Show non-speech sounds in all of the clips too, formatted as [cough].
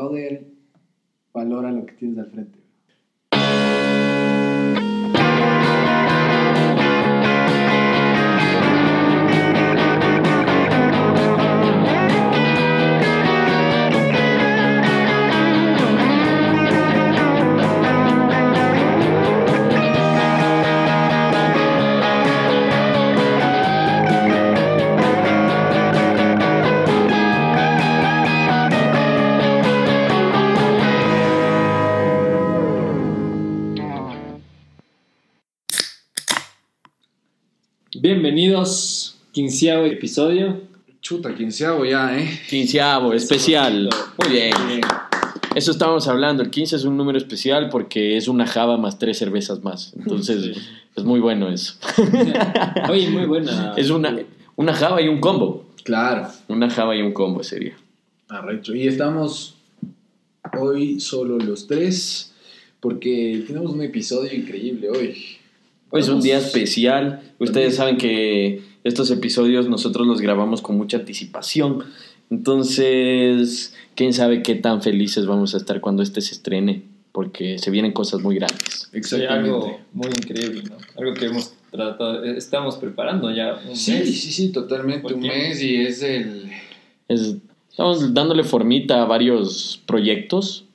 Brother, valora lo que tienes al frente. Bienvenidos, quinceavo episodio. Chuta, quinceavo ya, ¿eh? Quinceavo, especial. Muy bien. Eso estábamos hablando. El 15 es un número especial porque es una java más tres cervezas más. Entonces, es muy bueno eso. [laughs] Oye, muy buena. Es una, una java y un combo. Claro. Una java y un combo sería. Arrecho. Y estamos hoy solo los tres porque tenemos un episodio increíble hoy. Hoy es un Vamos- día especial. Ustedes saben que estos episodios nosotros los grabamos con mucha anticipación. Entonces, quién sabe qué tan felices vamos a estar cuando este se estrene. Porque se vienen cosas muy grandes. Sí, Exactamente. algo muy increíble, ¿no? Algo que hemos tratado, eh, estamos preparando ya un Sí, mes. sí, sí, totalmente. Buen Un mes y es el... Es- estamos dándole formita a varios proyectos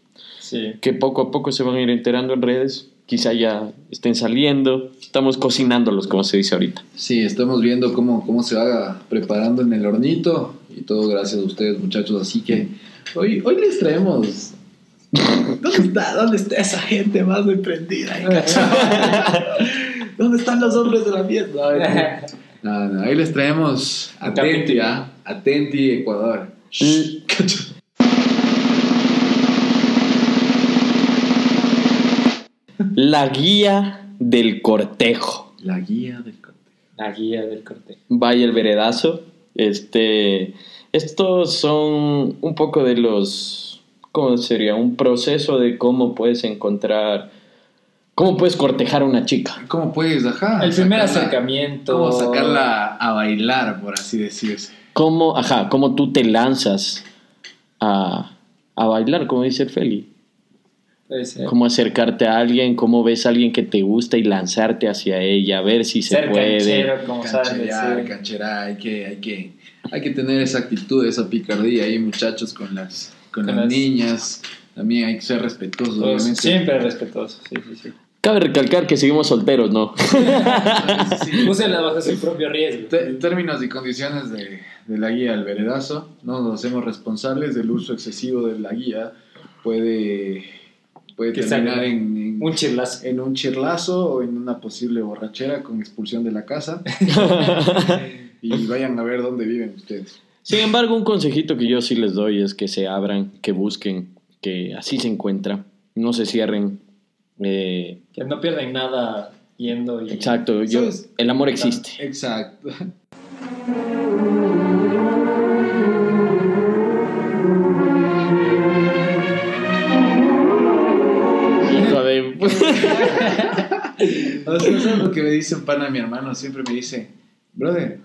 Sí. que poco a poco se van a ir enterando en redes. Quizá ya estén saliendo. Estamos cocinándolos, como se dice ahorita. Sí, estamos viendo cómo, cómo se va preparando en el hornito y todo gracias a ustedes muchachos. Así que hoy, hoy les traemos... [laughs] ¿Dónde está? ¿Dónde está esa gente más emprendida? ahí, [laughs] cachado? ¿Dónde están los hombres de la fiesta? No, no, ahí les traemos Atenti, ¿ah? Atenti, Ecuador. La guía del cortejo. La guía del corte. La guía del corte. Vaya el veredazo. Este, estos son un poco de los, ¿cómo sería? Un proceso de cómo puedes encontrar, cómo puedes cortejar a una chica. ¿Cómo puedes, ajá? El primer sacarla- acercamiento. ¿Cómo sacarla a bailar, por así decirse? Cómo, ajá, cómo tú te lanzas a, a bailar, como dice el Feli. Cómo acercarte a alguien, cómo ves a alguien que te gusta y lanzarte hacia ella, a ver si se Ser puede. canchero, como decir. cancherar, hay que, hay que, hay que tener esa actitud, esa picardía ahí, muchachos, con las, con Con las las- niñas. También hay que ser respetuosos, Todos obviamente. siempre respetuosos. Sí, sí, sí. Cabe recalcar que seguimos solteros, ¿no? Sí. Úsenla [laughs] bajo su propio riesgo. Te- términos y condiciones de, de la guía del veredazo, no nos hacemos responsables del uso excesivo de la guía. Puede, puede Que terminar salga en, en- Un chirlazo. en un chirlazo o en una posible borrachera con expulsión de la casa. [laughs] y vayan a ver dónde viven ustedes. Sin embargo, un consejito que yo sí les doy es que se abran, que busquen, que así se encuentra. No se cierren. Eh, Que no pierden nada yendo y. exacto, yo, el amor existe. Exacto. [laughs] [laughs] O sea, ¿sabes lo que me dice un pana mi hermano? Siempre me dice, brother,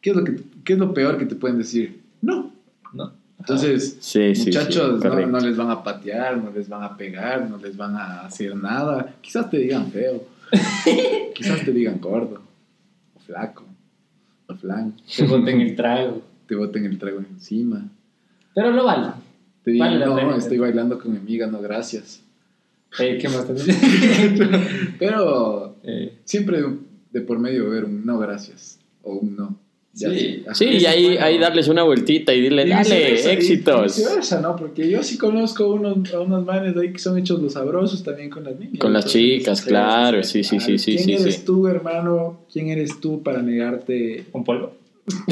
¿qué es lo, que, qué es lo peor que te pueden decir? No. ¿No? Entonces, Sí, sí, muchachos, sí, no, correcto. no les van a patear, no les van a pegar, no les van a hacer nada. Quizás te digan feo. [laughs] Quizás te digan gordo, o flaco, o flan. Te boten el trago. Te boten el trago encima. Pero lo vale. Te digan, Vale no, estoy bailando con mi amiga, no, gracias. Eh, ¿Qué más? [laughs] Pero Eh, siempre de, de por medio ver un no, gracias, o un no. Ya Sí. Sí, y ahí, ahí darles una vueltita y dile, dale, y- éxitos. Y viceversa, ¿no? Porque yo sí conozco unos, a unos manes ahí que son hechos los sabrosos también con las niñas. Con las chicas, claro, sí, sí, sí, sí, ¿Quién sí, eres sí. tú, hermano? ¿Quién eres tú para negarte? ¿Un polvo? [laughs]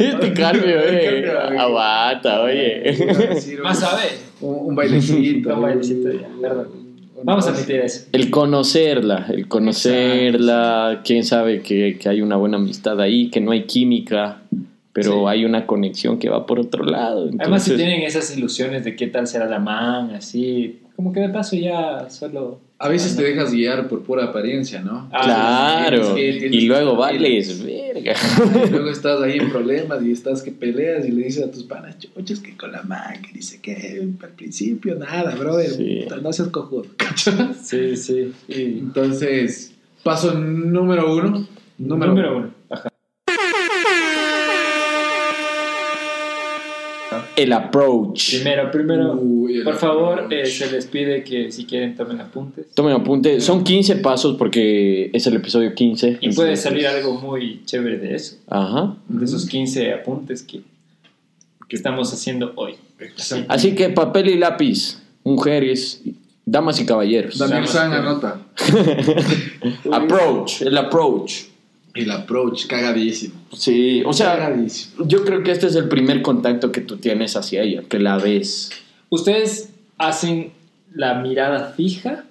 este cambio, [laughs] eh. Aguanta, oye. Más un- sabe. Un, un bailecito. Un bailecito, ya, perdón. Vamos a admitir eso. El conocerla, el conocerla, quién sabe que, que hay una buena amistad ahí, que no hay química, pero Sí. hay una conexión que va por otro lado. Además, si tienen esas ilusiones de qué tal será la man, así, como que de paso ya solo... A veces te dejas guiar por pura apariencia, ¿no? Ah, claro. tienes que- tienes y luego vales, verga. Y luego estás ahí en problemas y estás que peleas y le dices a tus panas, chuchas, que con la man, que dice que al principio nada, brother, Sí. puta, no seas cojudo, ¿cachas? [laughs] Sí, sí. sí. Entonces, paso número uno. Número, Número uno. Ajá. El approach. Primero, primero, Uy, por favor, eh, se les pide que si quieren tomen apuntes. Tomen apunte. Son 15 pasos porque es el episodio 15. Y puede salir algo muy chévere de eso, Ajá. de esos 15 apuntes que, que estamos haciendo hoy. Exacto. Así que papel y lápiz, mujeres, damas y caballeros. Daniel San anota. Approach, el approach. El approach, cagadísimo. Sí, o sea, cagadísimo. yo creo que este es el primer contacto que tú tienes hacia ella, que la ves. ¿Ustedes hacen la mirada fija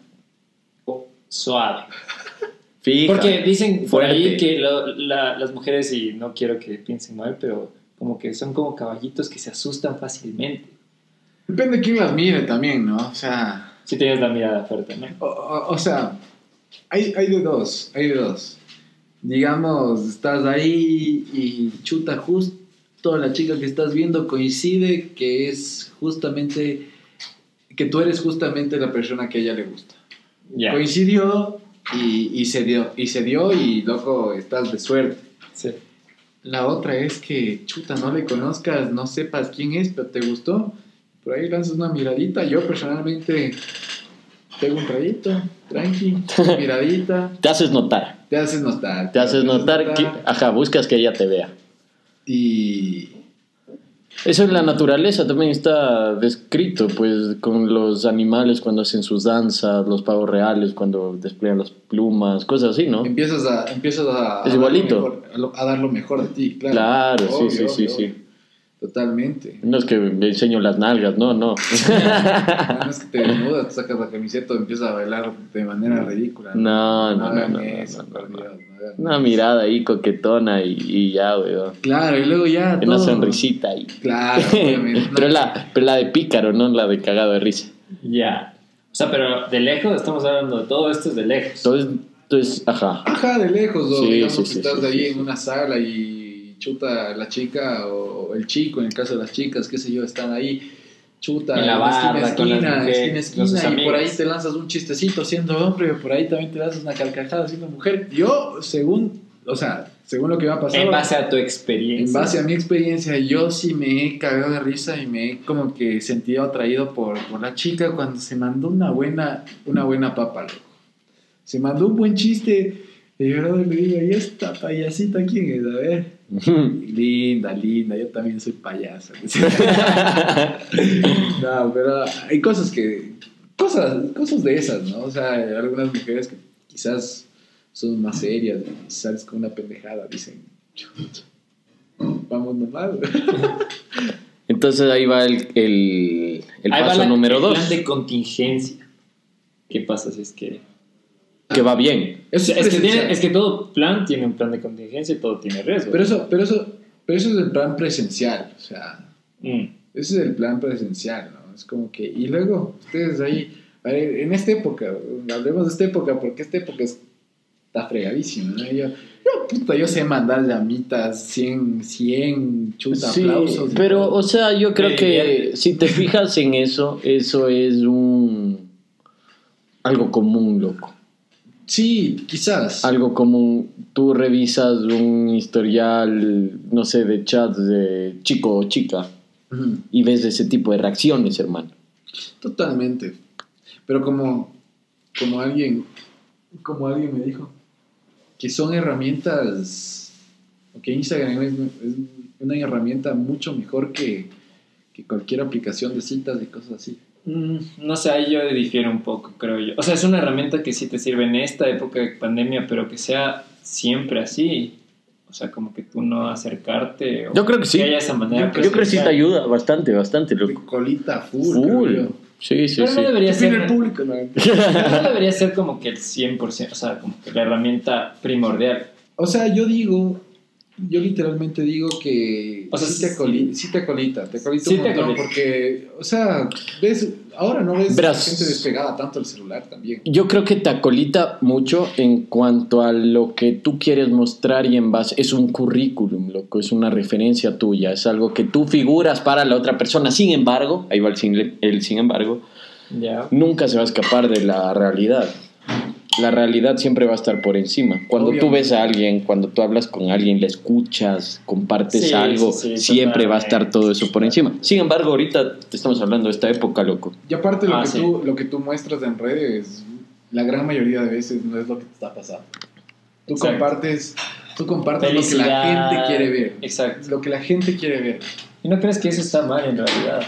o suave? Fija. Porque dicen por fuerte. ahí que lo- la- las mujeres, y no quiero que piensen mal, pero como que son como caballitos que se asustan fácilmente. Depende de quién las mire también, ¿no? O sea, Si tienes la mirada fuerte, ¿no? o, o- o sea hay, hay de dos, hay de dos. Digamos, estás ahí y chuta, justo la chica que estás viendo coincide que es justamente, que tú eres justamente la persona que a ella le gusta. Coincidió y, y se dio, y se dio y loco, estás de suerte. Sí. La otra es que, chuta, no le conozcas, no sepas quién es, pero te gustó. Por ahí lanzas una miradita. Yo personalmente pego un traguito, tranqui, [laughs] miradita. Te haces notar. Te haces notar. Te haces notar que, ajá, buscas que ella te vea. Y. Eso en la naturaleza también está descrito, pues con los animales cuando hacen sus danzas, los pavos reales cuando despliegan las plumas, cosas así, ¿no? Empiezas a, empiezas a, Es a dar igualito. mejor- a, dar lo mejor de ti, claro. Claro, Obvio, sí, sí, sí, obvio, sí. Totalmente. No es que me enseño las nalgas, no, no. No es que te desnudas, te sacas la camiseta y empiezas a bailar de manera ridícula. No, no, no, no, no, eso, no, por no. Dios, no hagan Una eso. mirada ahí coquetona y, y ya, weón. Claro, y luego ya. Una todo- sonrisita ahí. Claro, obviamente. [laughs] pero, la, pero la de pícaro, no la de cagado de risa. Ya. O sea, pero de lejos, estamos hablando de todo esto es de lejos. Entonces, entonces ajá. Ajá, de lejos, o Sí, digamos sí, que sí, estás sí, ahí sí, en sí. una sala y chuta la chica o el chico, en el caso de las chicas, qué sé yo, están ahí, chuta, En la barra, con esquina, mujeres, esquina, sus esquina, y por ahí te lanzas un chistecito siendo hombre, por ahí también te lanzas una carcajada siendo mujer. Yo, según, o sea, según lo que me ha pasado, En base a tu experiencia. en base a mi experiencia, yo sí me he cagado de risa y me he como que sentido atraído por, por la chica cuando se mandó una buena, una buena papa, loco. Se mandó un buen chiste y yo le digo, ¿y esta payasita quién es? A ver. [laughs] Linda, linda, yo también soy payaso. [laughs] no, pero hay cosas que, cosas, cosas de esas, ¿no? O sea, hay algunas mujeres que quizás son más serias y sales con una pendejada, dicen, vamos nomás. [laughs] Entonces ahí va el, el, el Ahí va paso la- número el dos, plan de contingencia. ¿Qué pasa si es que.? Que va bien. Es, que presencial. tiene- es que todo plan tiene un plan de contingencia y todo tiene riesgo. Pero eso, pero eso, pero eso es el plan presencial, o sea, Mm. ese es el plan presencial, ¿no? Es como que, y luego, ustedes ahí, a ver, en esta época, hablemos de esta época, porque esta época es- está fregadísima, ¿no? Yo, yo, puta, yo sé mandar llamitas, 100, 100, chuta, Sí, aplausos. pero, todo. o sea, yo creo Me que si te fijas en eso, eso es un... Algo común, loco. Sí, quizás. Algo común. Tú revisas un historial, no sé, de chats de chico o chica y ves ese tipo de reacciones, hermano. Totalmente. Pero como, como alguien, como alguien me dijo, que son herramientas, o que Instagram es, es una herramienta mucho mejor que, que cualquier aplicación de citas y cosas así. Mm, No sé, ahí yo difiero un poco, creo yo. O sea, es una herramienta que sí te sirve en esta época de pandemia, pero que sea siempre así. O sea, como que tú no acercarte. O Yo creo que sí. haya esa manera. Yo creo que sí te ayuda bastante, bastante, loco. colita full. Full. creo. Sí, sí, Pero sí. no debería ¿Qué opina ser. el público? No, [laughs] no debería ser como que el 100%, o sea, como que la herramienta primordial. O sea, yo digo yo literalmente digo que O sea, sí, te acoli- sí te acolita, te acolita Sí un te montón acolita. porque, o sea, ves, ahora no ves Verás. gente despegada tanto del celular también. Yo creo que te acolita mucho en cuanto a lo que tú quieres mostrar y en base es un currículum, loco, es una referencia tuya, es algo que tú figuras para la otra persona. Sin embargo, ahí va el sin, el sin embargo, Ya. nunca se va a escapar de la realidad. La realidad siempre va a estar por encima. Cuando tú ves a alguien, cuando tú hablas con alguien, le escuchas, compartes Sí, algo, sí, sí, siempre va a estar todo eso por encima. Sin embargo, ahorita te estamos hablando de esta época, loco. Y aparte lo, Ah, que sí. tú, lo que tú muestras en redes, la gran mayoría de veces no es lo que te está pasando. Tú Exacto. compartes, tú compartes lo que la gente quiere ver. Exacto. Lo que la gente quiere ver. ¿Y no crees que eso está mal en realidad?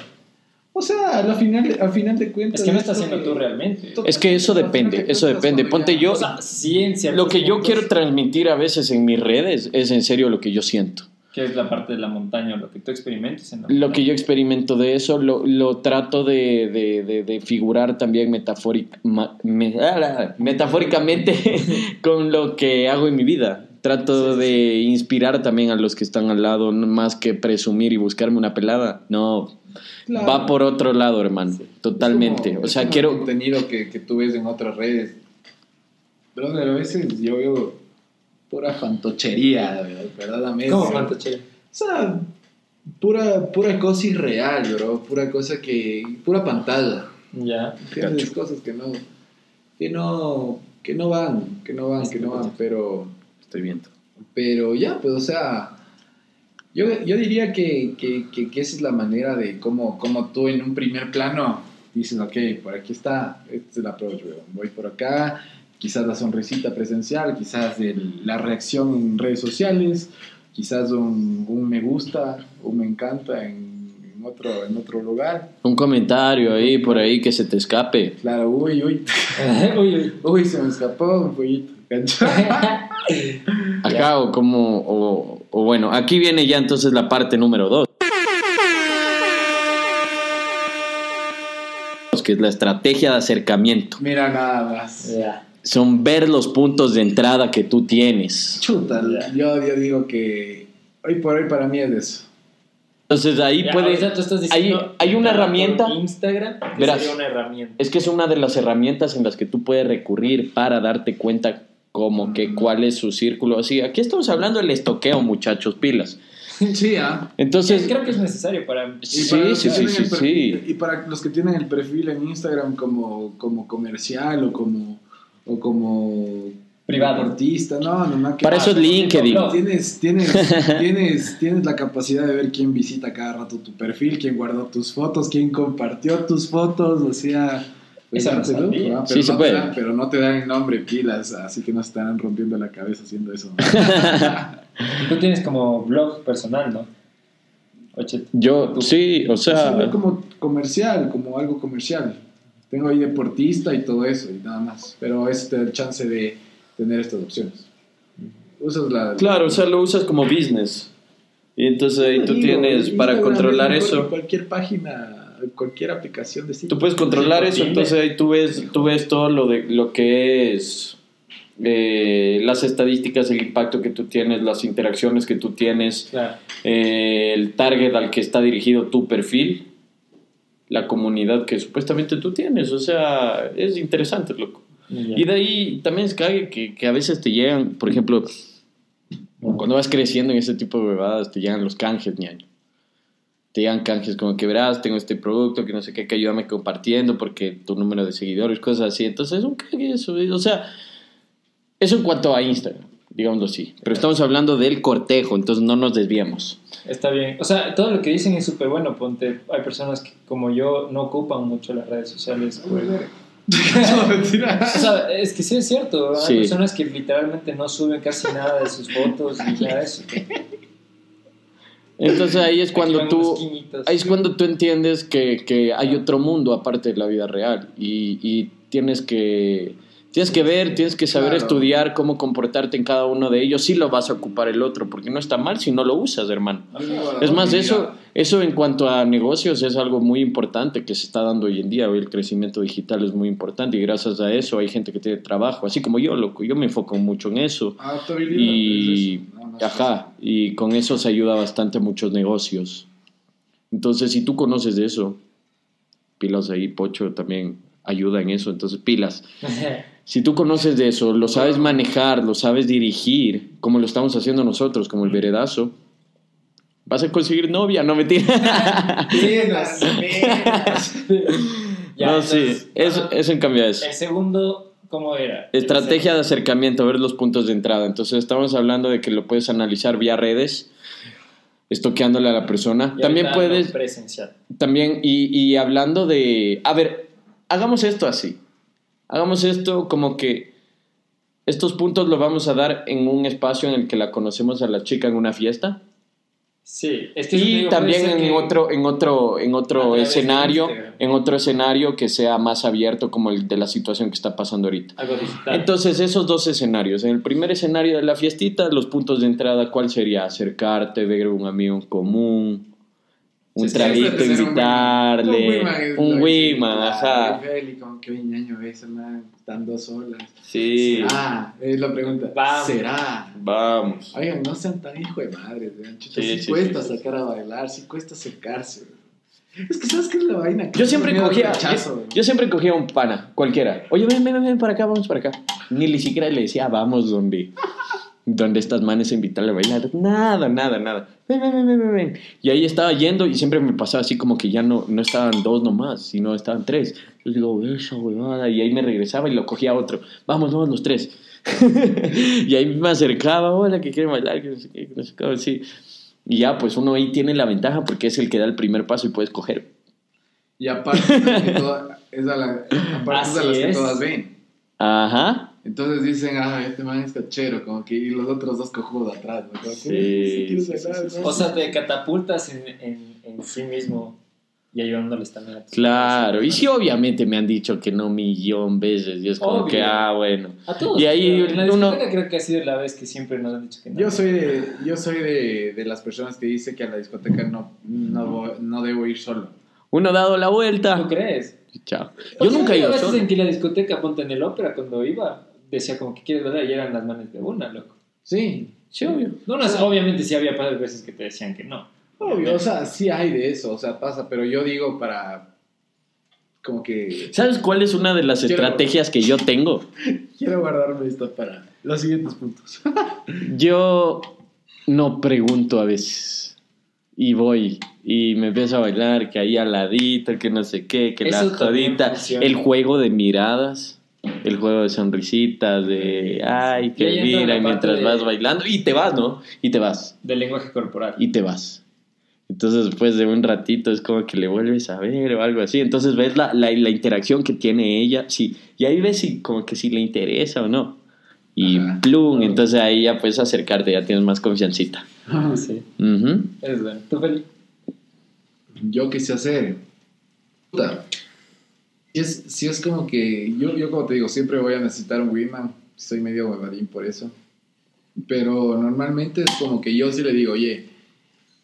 O sea, al final, al final de cuentas... Es que no es estás haciendo tú realmente. Es que eso depende, eso depende. Ponte yo, O sea, ciertos Lo que yo puntos, quiero transmitir a veces en mis redes es en serio lo que yo siento. Que es la parte de la montaña, lo que tú experimentas en la Lo que yo experimento de eso lo, lo trato de, de- de- de figurar también metafóric- ma- me- ah, metafóricamente [laughs] con lo que hago en mi vida. Trato Sí, sí, de inspirar también a los que están al lado, no más que presumir y buscarme una pelada. No, Claro. va por otro lado, hermano. Totalmente. Es como- o sea, quiero... el contenido que, que tú ves en otras redes. Brother, a veces yo veo pura fantochería, verdaderamente. ¿Cómo fantoche? O sea, pura, pura cosa irreal, bro. Pura cosa que. pura pantalla. Ya. ¿Entiendes? Cosas que no. que no. que no van, que no van, que no van, pero. Estoy viendo. Pero ya, pues, o sea, yo, yo diría que, que, que- que esa es la manera de cómo, cómo tú en un primer plano dices, ok, por aquí está, este es el approach, weón. voy por acá, quizás la sonrisita presencial, quizás el- la reacción en redes sociales, quizás un, un me gusta, un me encanta en, en otro, en otro lugar. Un comentario ahí, por ahí, que se te escape. Claro, uy, uy, [laughs] uy, uy. uy, se me escapó un poquito. [laughs] [laughs] Acá o como, o, o bueno, aquí viene ya entonces la parte número dos. Que es la estrategia de acercamiento. Mira nada más. Son ver los puntos de entrada que tú tienes. Chuta, Ya. yo, yo digo que hoy por hoy para mí es eso. Entonces ahí Ya, puede... ahorita tú estás hay, diciendo hay una herramienta... Instagram que Verás. sería una herramienta. Es que es una de las herramientas en las que tú puedes recurrir para darte cuenta como que cuál es su círculo. Así, aquí estamos hablando del estoqueo, muchachos, pilas. Sí, ah. Entonces, Creo que es necesario para... Y sí, para los sí, que sí, tienen sí, el perfil- sí. Y para los que tienen el perfil en Instagram como, como comercial o como, o como Privado. deportista, no, no, no. que- Para eso es LinkedIn. No. Tienes, tienes, tienes, tienes la capacidad de ver quién visita cada rato tu perfil, quién guardó tus fotos, quién compartió tus fotos, o sea... pues, Eso no sabía. ¿no? Sí, Pero se no puede. Te dan, pero no te dan el nombre pilas, así que no se estarán rompiendo la cabeza haciendo eso. [laughs] Tú tienes como blog personal, ¿no? Oye, yo, sí, o sea... como comercial, como algo comercial. Tengo ahí deportista y todo eso, y nada más. Pero es el chance de tener estas opciones. Usas la. Claro, o sea, lo usas como business. Y entonces ahí tú Digo, tienes para Instagram controlar es eso. Cualquier página, cualquier aplicación de sitio. Tú puedes controlar eso, Dime. entonces ahí tú ves, tú ves todo lo de lo que es eh, las estadísticas, el impacto que tú tienes, las interacciones que tú tienes, claro. eh, el target al que está dirigido tu perfil, la comunidad que supuestamente tú tienes. O sea, es interesante, loco. Y de ahí también es cague que, que a veces te llegan, por ejemplo, cuando vas creciendo en ese tipo de bebadas, te llegan los canjes, ñaño. Te llegan canjes como que verás, tengo este producto, que no sé qué, que ayúdame compartiendo porque tu número de seguidores, cosas así. Entonces es un cague eso. O sea, eso en cuanto a Instagram, digámoslo así. Pero estamos hablando del cortejo, entonces no nos desviamos. Está bien. O sea, todo lo que dicen es súper bueno. Ponte, hay personas que, como yo, no ocupan mucho las redes sociales. pues. [laughs] [laughs] O sea, es que sí es cierto. Hay Sí. personas que literalmente no suben casi nada de sus fotos y ya [laughs] eso. Entonces ahí es cuando tú... Ahí es cuando tú entiendes que, que hay otro mundo aparte de la vida real y, y tienes que tienes que ver, tienes que saber Claro. estudiar cómo comportarte en cada uno de ellos. Sí lo vas a ocupar el otro, porque no está mal si no lo usas, hermano. Es más, eso, eso en cuanto a negocios es algo muy importante que se está dando hoy en día. Hoy el crecimiento digital es muy importante y gracias a eso hay gente que tiene trabajo, así como yo, loco. Yo me enfoco mucho en eso. Adaptabilidad. Y- es eso. Ajá, y con eso se ayuda bastante a muchos negocios. Entonces, si tú conoces de eso, pilas ahí, Pocho también ayuda en eso, entonces pilas. [laughs] Si tú conoces de eso, lo sabes manejar, lo sabes dirigir, como lo estamos haciendo nosotros, como el veredazo, vas a conseguir novia, no mentira. [laughs] Piernas. Ya, [laughs] no, sí, eso, ajá. eso en cambio es. El segundo, ¿cómo era? Estrategia de acercamiento, ver los puntos de entrada. Entonces estamos hablando de que lo puedes analizar vía redes, estoqueándole a la persona. Y También puedes, Presencial. también, y, y hablando de, a ver, hagamos esto así. Hagamos esto como que estos puntos los vamos a dar en un espacio en el que la conocemos a la chica en una fiesta. Sí, es que Y digo, también en que- otro, en otro, en otro escenario, en otro escenario que sea más abierto como el de la situación que está pasando ahorita. Algo digital. Entonces, esos dos escenarios. En el primer escenario de la fiestita, los puntos de entrada, ¿cuál sería? Acercarte, ver un amigo en común, un un invitarle, un sí, ajá. Feli, como que un año ves, hermano, están dos horas. Sí, Ah, es la pregunta. Vamos. ¿Será? vamos. Oigan, no sean tan hijo de madre, weón. Chuta, Sí, sí, sí, cuesta sacar a bailar, sí cuesta acercarse. Es que sabes qué es la vaina. Yo siempre cogía, rechazo, yo, yo siempre cogía un pana, cualquiera. Oye, ven, ven, ven para acá, vamos para acá. Ni siquiera le decía, vamos donde, donde estas manes a invitarle a bailar. Nada, nada, nada. Ven, ven, ven, ven, ven. Y ahí estaba yendo y siempre me pasaba así como que ya no, no estaban dos nomás, sino estaban tres. Yo digo, esa huevada. Y ahí me regresaba y lo cogía otro. Vamos, vamos los tres. [laughs] y ahí me acercaba, hola, que quieren bailar, que no sé qué, que no sé qué, así. Y ya, pues uno ahí tiene la ventaja porque es el que da el primer paso y puedes coger. Y aparte, que es a la, aparte es a Así las que es. todas ven. Ajá. Entonces dicen, ah, este man es cachero, como que, y los otros dos cojudos atrás, ¿no? Como que, Sí, "Sí, sí, sí, bailar, sí, ¿no?". O sea, te catapultas en, en, en sí mismo y ayudándoles también a Claro, y sí, obviamente me han dicho que no millón veces, y es como Obvio. que, ah, bueno. A todos. Y ahí en la uno- discoteca creo que ha sido la vez que siempre nos han dicho que no. Yo soy, de, yo soy de, de las personas que dice que a la discoteca no, no, voy- no debo ir solo. Uno dado la vuelta. ¿Tú crees? Chao. O Yo sea, nunca he ido veces solo. en que la discoteca, ponte en el ópera, cuando iba, decía como que quieres bailar y eran las manos de una, loco. Sí, Sí, obvio. No, no, obviamente sí había par de veces que te decían que no. obvio, o sea, sí hay de eso, o sea, pasa, pero yo digo para, como que, ¿Sabes cuál es una de las Quiero- estrategias que yo tengo? [laughs] quiero guardarme esto para los siguientes puntos. [laughs] Yo no pregunto a veces. Y voy. Y me empiezo a bailar, que ahí al ladito, que no sé qué, que Eso la jodita. El juego de miradas. El juego de sonrisitas, de ay, que mira, y parte mientras de- vas bailando, y te vas, ¿no? Y te vas. Del lenguaje corporal. y te vas. Entonces, después de un ratito es como que le vuelves a ver o algo así. Entonces, ves la, la, la interacción que tiene ella. Sí, y ahí ves si, como que si le interesa o no. Y Ajá. plum, entonces ahí ya puedes acercarte, ya tienes más confiancita. [laughs] Sí, Ujú. es bueno. ¿Tú? Yo qué sé hacer. Puta. Si es, si es como que, yo, yo como te digo, siempre voy a necesitar un Wiman. Soy medio huevadín por eso. Pero normalmente es como que yo sí le digo, oye,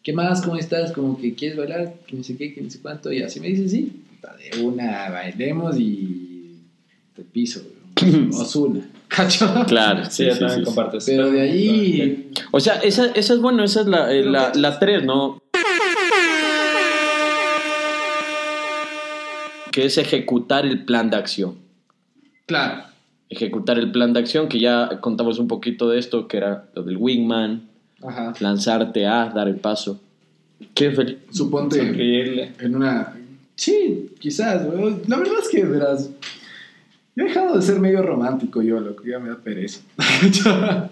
¿qué más? ¿Cómo estás? Como que quieres bailar, que no sé qué, que no sé cuánto. Y así me dice, sí, de una bailemos y te piso. [laughs] Osuna. ¿Cacho? Claro, Sí, sí, yo sí, también sí, sí. comparto eso. Pero de ahí, O sea, esa, esa es bueno, esa es la, eh, la, la tres, ¿no? Que es ejecutar el plan de acción. claro, Ejecutar el plan de acción, que ya contamos un poquito de esto, que era lo del wingman, ajá. lanzarte a dar el paso. ¿Qué, Feli? Suponte Sonreírle. en una... Sí, quizás. La verdad es que, verás, yo he dejado de ser medio romántico yo, loco, ya me da pereza. [laughs]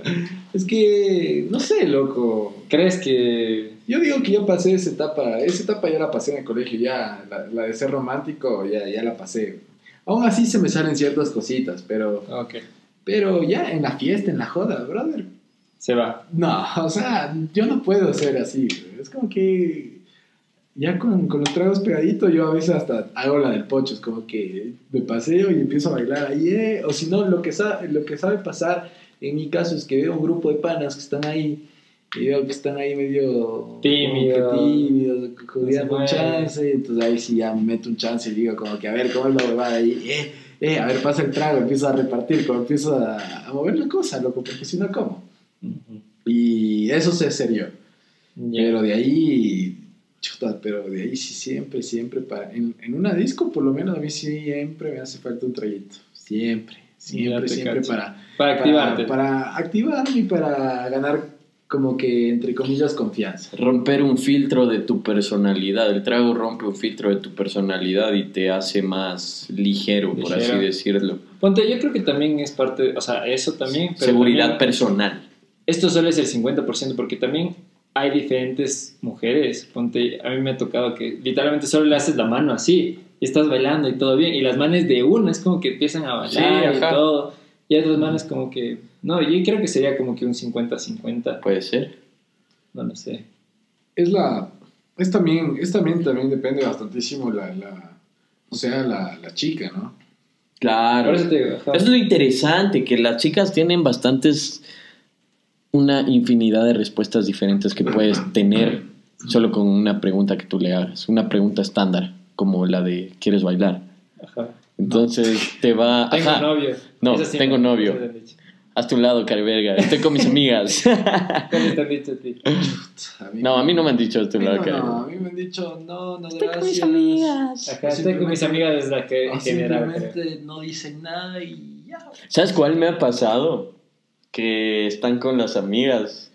es que, no sé, loco. ¿Crees que Yo digo que ya pasé esa etapa, esa etapa ya la pasé en el colegio, ya, la, la de ser romántico, ya, ya la pasé. Aún así se me salen ciertas cositas, pero, pero ya en la fiesta, en la joda, brother, se va? no, o sea, yo no puedo ser así. Es como que ya con, con los tragos pegaditos, yo a veces hasta hago la del pocho. Es como que me paseo y empiezo a bailar ahí. eh, O si no, lo que, sabe, lo que sabe pasar en mi caso es que veo un grupo de panas que están ahí. Y veo que están ahí medio Tímidos. como tímidos, jodiendo un chance. Entonces ahí sí ya me meto un chance y digo, como que a ver, ¿cómo es la huevada ahí? Eh, eh, a ver, pasa el trago, empiezo a repartir, como empiezo a, a mover la cosa, loco, porque si no, ¿cómo? Y eso se serio. Ya. Pero de ahí, chuta, pero de ahí sí siempre, siempre, para, en, en una disco por lo menos a mí siempre me hace falta un traguito. Siempre, siempre, siempre cacho. para, Para activarte. Para, para activarme y para ganar como que, entre comillas, confianza. Romper un filtro de tu personalidad. El trago rompe un filtro de tu personalidad y te hace más ligero, por así decirlo. Ponte, yo creo que también es parte, o sea, eso también. pero Seguridad también- personal. Esto solo es el 50% porque también hay diferentes mujeres. Ponte, a mí me ha tocado que literalmente solo le haces la mano así y estás bailando y todo bien. Y las manes de una es como que empiezan a Sí, bailar y todo. Y otras manes como que... No, yo creo que sería como que un 50-50. Puede ser. No lo sé. Es la, es también, es también, también depende bastantísimo la, la o sea, la, la chica, ¿no? Claro. Por eso te digo, ajá. Es lo interesante, que las chicas tienen bastantes, una infinidad de respuestas diferentes que puedes [laughs] tener solo con una pregunta que tú le hagas. Una pregunta estándar, como la de ¿quieres bailar? Ajá. Entonces te va... Tengo ajá, novio. No, sí tengo novio. Hazte un lado, cariberga. Estoy con mis amigas. ¿Cómo te han dicho a ti? A mí no, a mí no me han dicho hazte A un lado, no, cariberga. no, a mí me han dicho, no, no, Estoy con mis gracias. amigas. Acá estoy con mis amigas desde la que O en general. creo. simplemente no dicen nada y ya. ¿Sabes cuál me ha pasado? Que están con las amigas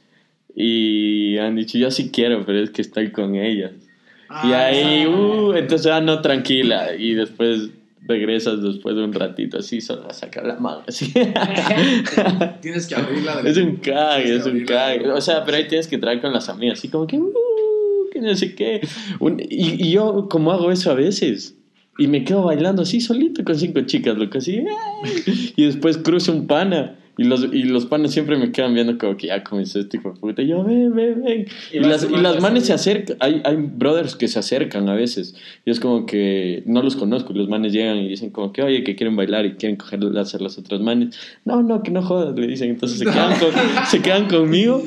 y han dicho, yo sí quiero, pero es que estoy con ellas. y ahí, uh, entonces, ah, no, tranquila. Y después regresas después de un ratito así, solo a sacar la mano. Así. [laughs] Tienes que abrirla. de- es un cague, es un cague. O sea, pero ahí tienes que traer con las amigas, así como que, uh, que no sé qué. Un- y, y yo, como hago eso a veces. Y me quedo bailando así solito con cinco chicas, loco, así. ¡ay! Y después cruzo un pana. Y los, y los panas siempre me quedan viendo como que ya comenzó este hijo de puta. Y yo, ven, ven, ven. Y Y, las, y las manes se acercan. Hay, hay brothers que se acercan a veces. Y es como que no los conozco. Y los manes llegan y dicen como que, oye, que quieren bailar y quieren coger hacer las otras manes. No, no, que no jodas, le dicen. Entonces se quedan, con- se quedan conmigo.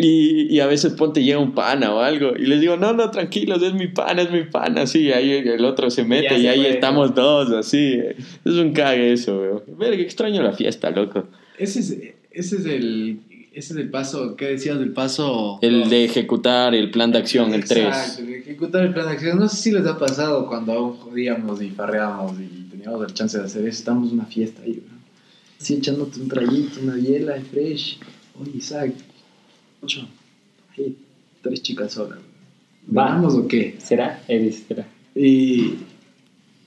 Y, y a veces ponte llega un pana o algo. Y les digo, no, no, tranquilos, es mi pana, es mi pana. Así, ahí el otro se mete Ya y se ahí fue. estamos todos, así. Es un cague eso, weón. Verga, extraño la fiesta, loco. Ese es, ese es el. Ese es el paso, ¿qué decías del paso? El de ejecutar el plan de acción, el 3. Exacto, el ejecutar el plan de acción. No sé si les ha pasado cuando aún jodíamos y farreábamos y teníamos la chance de hacer eso. Estamos en una fiesta ahí, bro. Así echándote un traguito, una biela fresh. Oye, Isaac, ocho, ahí, tres chicas solas. Va. ¿Vamos o qué? ¿Será? Eres, será. Y,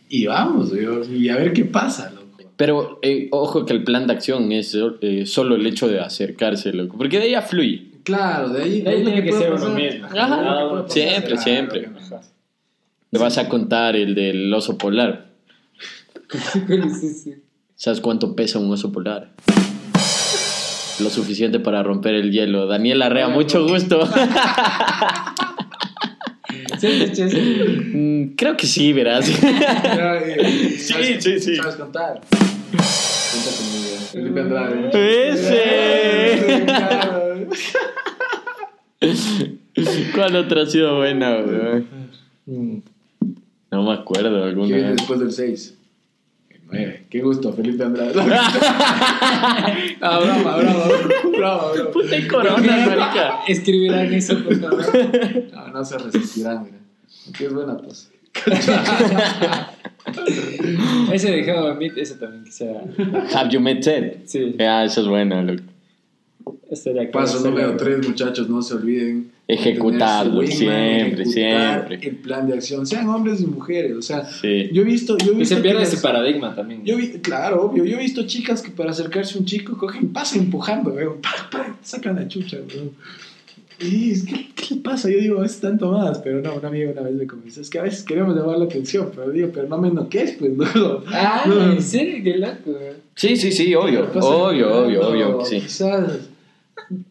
y vamos, yo, y a ver qué pasa, loco. Pero eh, ojo que el plan de acción es eh, solo el hecho de acercarse, loco. Porque de ahí fluye. Claro, de ahí, De tiene que ser uno mismo. Ajá, uno Siempre, pasar, siempre. Te vas a contar el del oso polar. [laughs] sí, sí. ¿Sabes cuánto pesa un oso polar? Lo suficiente para romper el hielo. Daniel Arrea, mucho gusto. [laughs] Sí, sí. Mm, Creo que sí, verás. [laughs] Sí, ¿sabes- sí, sí. ¿Sabes contar? Felipe Andrade. Ese. [laughs] ¿Cuál otra ha sido buena? Mm. No me acuerdo ¿Qué alguna viene vez. después del 6? El 9. Qué gusto, Felipe Andrade. [laughs] Ah, brava, brava, brava, brava. Puta y corona, marica. Escribirán eso, por favor. No, no se resistirán, mira. Qué buena pues. [laughs] Ese de How I Met, ese también quisiera. Have you met Ted? Sí, Ah, eso es bueno, Paso número 3, muchachos, no se olviden. Ejecutarlo, Tener su wingman, siempre, ejecutar siempre. El plan de acción, sean hombres y mujeres, o sea, Sí. yo he visto. Yo he Que visto se pierde ese paradigma también. Yo vi, claro, obvio. Yo he visto chicas que para acercarse a un chico cogen, pasan empujando, weón. Pa, pa, sacan la chucha, weón. Y es que, ¿qué le pasa? Yo digo, es tanto más, pero no, un amigo una vez me comenzó. Es que a veces queremos llamar la atención, pero digo, pero [laughs] no me noques, pues, no. Ah, No. en serio, qué loco. güey. Sí, sí, sí, obvio. Obvio, empujando, obvio, obvio. Sí. Quizás.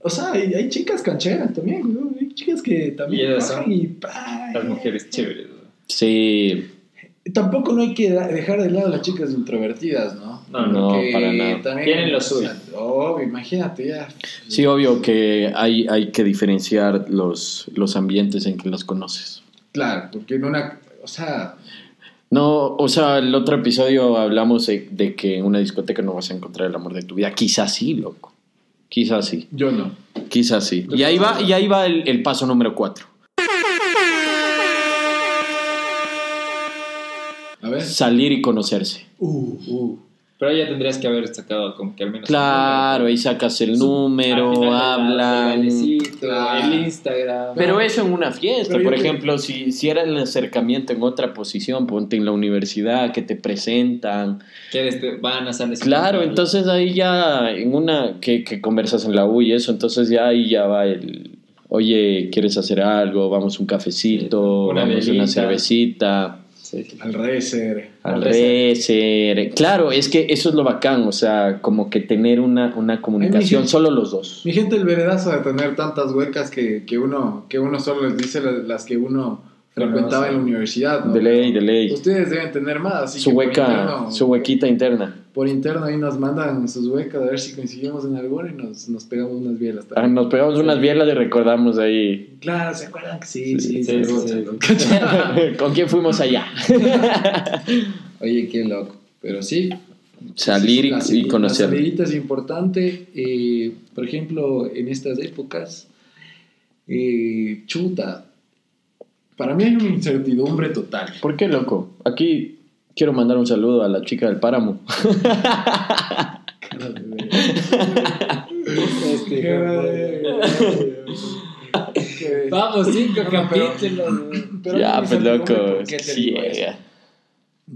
O sea, hay, hay chicas cancheras también, weón. Hay chicas que también bajan y Las mujeres chéveres. güey. Sí. Tampoco no hay que dejar de lado a las chicas introvertidas, ¿no? No, no, para nada. también- Tienen lo suyo. Obvio, imagínate ya. Sí, obvio que hay, hay que diferenciar los, los ambientes en que los conoces. Claro, porque en una. O sea, No, o sea, el otro episodio hablamos de, de que en una discoteca no vas a encontrar el amor de tu vida. Quizás sí, loco. Quizás sí. Yo no. Quizás sí. Y ahí va, y ahí va el, el paso número cuatro. A ver. Salir y conocerse. Uh, uh. Pero ya tendrías que haber sacado como que al menos. Claro, ahí sacas el número, hablan. Claro. el Instagram. Pero eso en una fiesta, Pero por ejemplo, si, si era el acercamiento en otra posición, ponte en la universidad, que te presentan. que van a salir. Claro, entonces ahí ya en una que, que conversas en la U y eso, entonces ya ahí ya va el, oye, ¿quieres hacer algo? Vamos a un cafecito, Una vamos a una cervecita, Sí, sí. Al al. Claro, es que eso es lo bacán, o sea, como que tener una, una comunicación, solo los dos. Mi gente, el veredazo de tener tantas huecas que, que uno que uno solo les dice las, las que uno frecuentaba en la universidad. ¿no? De ley, de ley. Ustedes deben tener más. Así Su que hueca, interno- su huequita interna. Por interno ahí nos mandan sus huecas a ver si coincidimos en alguna y nos, nos pegamos unas bielas Ah. Nos pegamos unas bielas y recordamos ahí Claro, ¿se acuerdan que sí? Sí, Sí, sí, sí. sí, sí. [laughs] con quién fuimos allá. [laughs] Oye, qué loco. Pero sí. Salir y conocer. La salidita es importante. eh, por ejemplo, en estas épocas, eh, chuta. Para mí hay una incertidumbre total. ¿Por qué, loco? Aquí quiero mandar un saludo a la chica del páramo. Este, [laughs] Vamos, cinco capítulos. ya, pues loco, ciega.